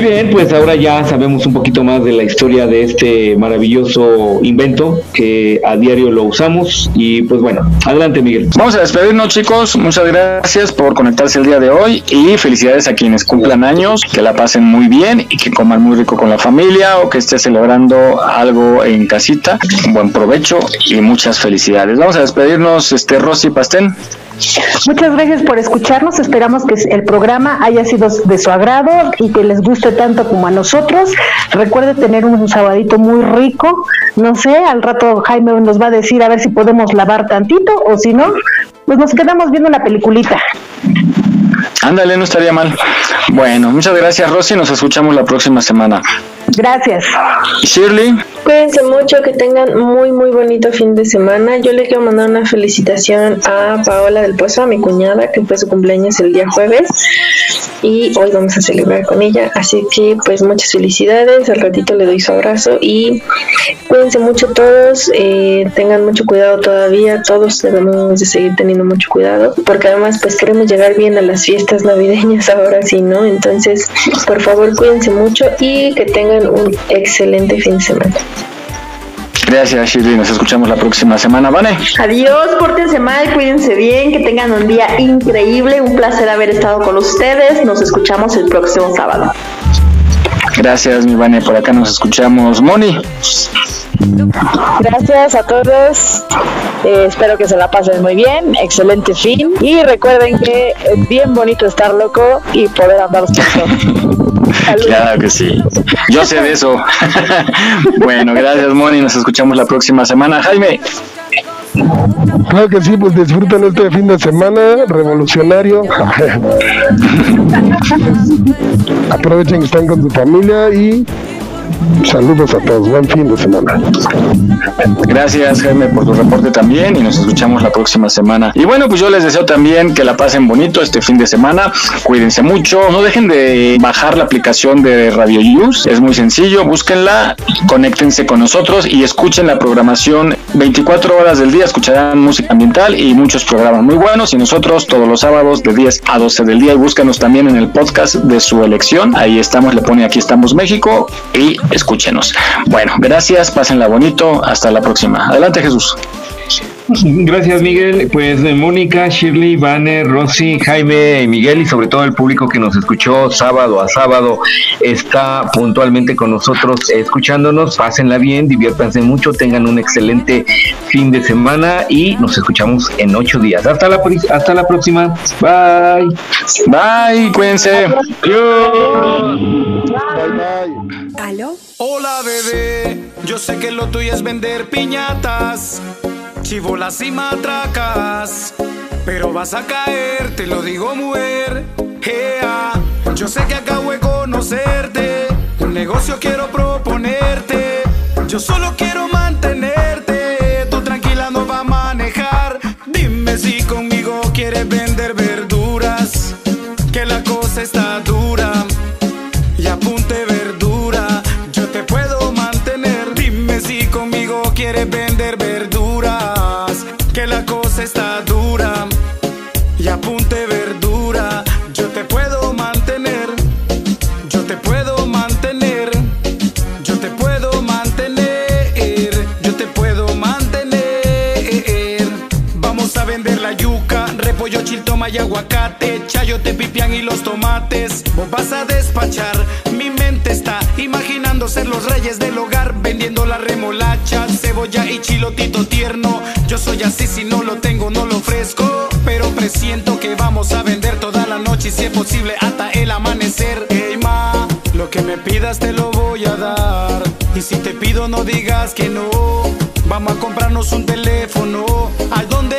Bien, pues ahora ya sabemos un poquito más de la historia de este maravilloso invento que a diario lo usamos y pues bueno, adelante Miguel. Vamos a despedirnos chicos, muchas gracias por conectarse el día de hoy y felicidades a quienes cumplan años, que la pasen muy bien y que coman muy rico con la familia o que esté celebrando algo en casita, un buen provecho y muchas felicidades. Vamos a despedirnos, este Rosy Pastén. Muchas gracias por escucharnos. Esperamos que el programa haya sido de su agrado y que les guste tanto como a nosotros. Recuerde tener un sabadito muy rico. No sé, al rato Jaime nos va a decir a ver si podemos lavar tantito o si no, pues nos quedamos viendo una peliculita. Ándale, no estaría mal. Bueno, muchas gracias Rosy, nos escuchamos la próxima semana. Gracias. Shirley. Cuídense mucho, que tengan muy muy bonito fin de semana. Yo le quiero mandar una felicitación a Paola del Pozo, a mi cuñada, que fue su cumpleaños el día jueves y hoy vamos a celebrar con ella. Así que pues muchas felicidades, al ratito le doy su abrazo y cuídense mucho todos, eh, tengan mucho cuidado todavía, todos debemos de seguir teniendo mucho cuidado, porque además pues queremos llegar bien a las fiestas navideñas ahora sí, ¿no? Entonces, por favor, cuídense mucho y que tengan un excelente fin de semana. Gracias Shirley, nos escuchamos la próxima semana, ¿vale? Adiós, pórtense mal, cuídense bien, que tengan un día increíble. Un placer haber estado con ustedes. Nos escuchamos el próximo sábado. Gracias, mi Vane, por acá nos escuchamos. Moni. Gracias a todos. Eh, espero que se la pasen muy bien. Excelente fin. Y recuerden que es bien bonito estar loco y poder andar. (laughs) Claro que sí. Yo sé de eso. (laughs) bueno, gracias, Moni. Nos escuchamos la próxima semana. Jaime. Claro que sí, pues disfruten este fin de semana revolucionario. (laughs) Aprovechen que están con su familia y saludos a todos. Buen fin de semana. Gracias, Jaime, por tu reporte también y nos escuchamos la próxima semana. Y bueno, pues yo les deseo también que la pasen bonito este fin de semana. Cuídense mucho. No dejen de bajar la aplicación de Radio Use. Es muy sencillo. Búsquenla, conéctense con nosotros y escuchen la programación 24 horas del día. Escucharán música ambiental y muchos programas muy buenos. Y nosotros todos los sábados de 10 a 12 del día. Y búscanos también en el podcast de su elección. Ahí estamos, le pone aquí estamos México y escúchenos. Bueno, gracias, pásenla bonito, hasta la próxima. Adelante Jesús. (laughs) Gracias Miguel, pues eh, Mónica, Shirley, Vane, Rosy, Jaime, Miguel y sobre todo el público que nos escuchó sábado a sábado está puntualmente con nosotros escuchándonos, pásenla bien, diviértanse mucho, tengan un excelente fin de semana y nos escuchamos en ocho días. Hasta la, hasta la próxima, bye. Bye, cuídense. ¿Aló? Hola bebé, yo sé que lo tuyo es vender piñatas, chivolas y matracas, pero vas a caer, te lo digo mujer. Ea, yo sé que acabo de conocerte, un negocio quiero proponerte, yo solo quiero pollo, chiltoma y aguacate, chayote, pipián y los tomates. Vos vas a despachar, mi mente está imaginando ser los reyes del hogar, vendiendo la remolacha, cebolla y chilotito tierno. Yo soy así, si no lo tengo, no lo ofrezco. Pero presiento que vamos a vender toda la noche y si es posible hasta el amanecer. Hey ma, lo que me pidas te lo voy a dar. Y si te pido, no digas que no. Vamos a comprarnos un teléfono. ¿A dónde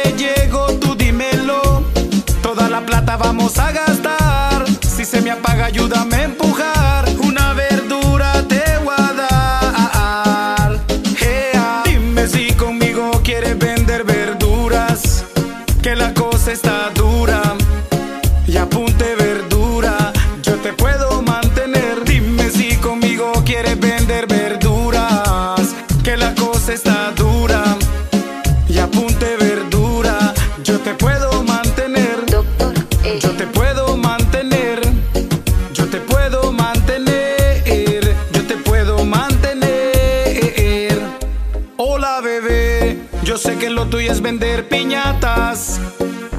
vender piñatas,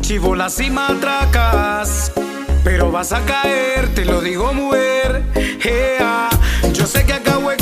chivolas y matracas. Pero vas a caer, te lo digo, mujer. Yo sé que acabo de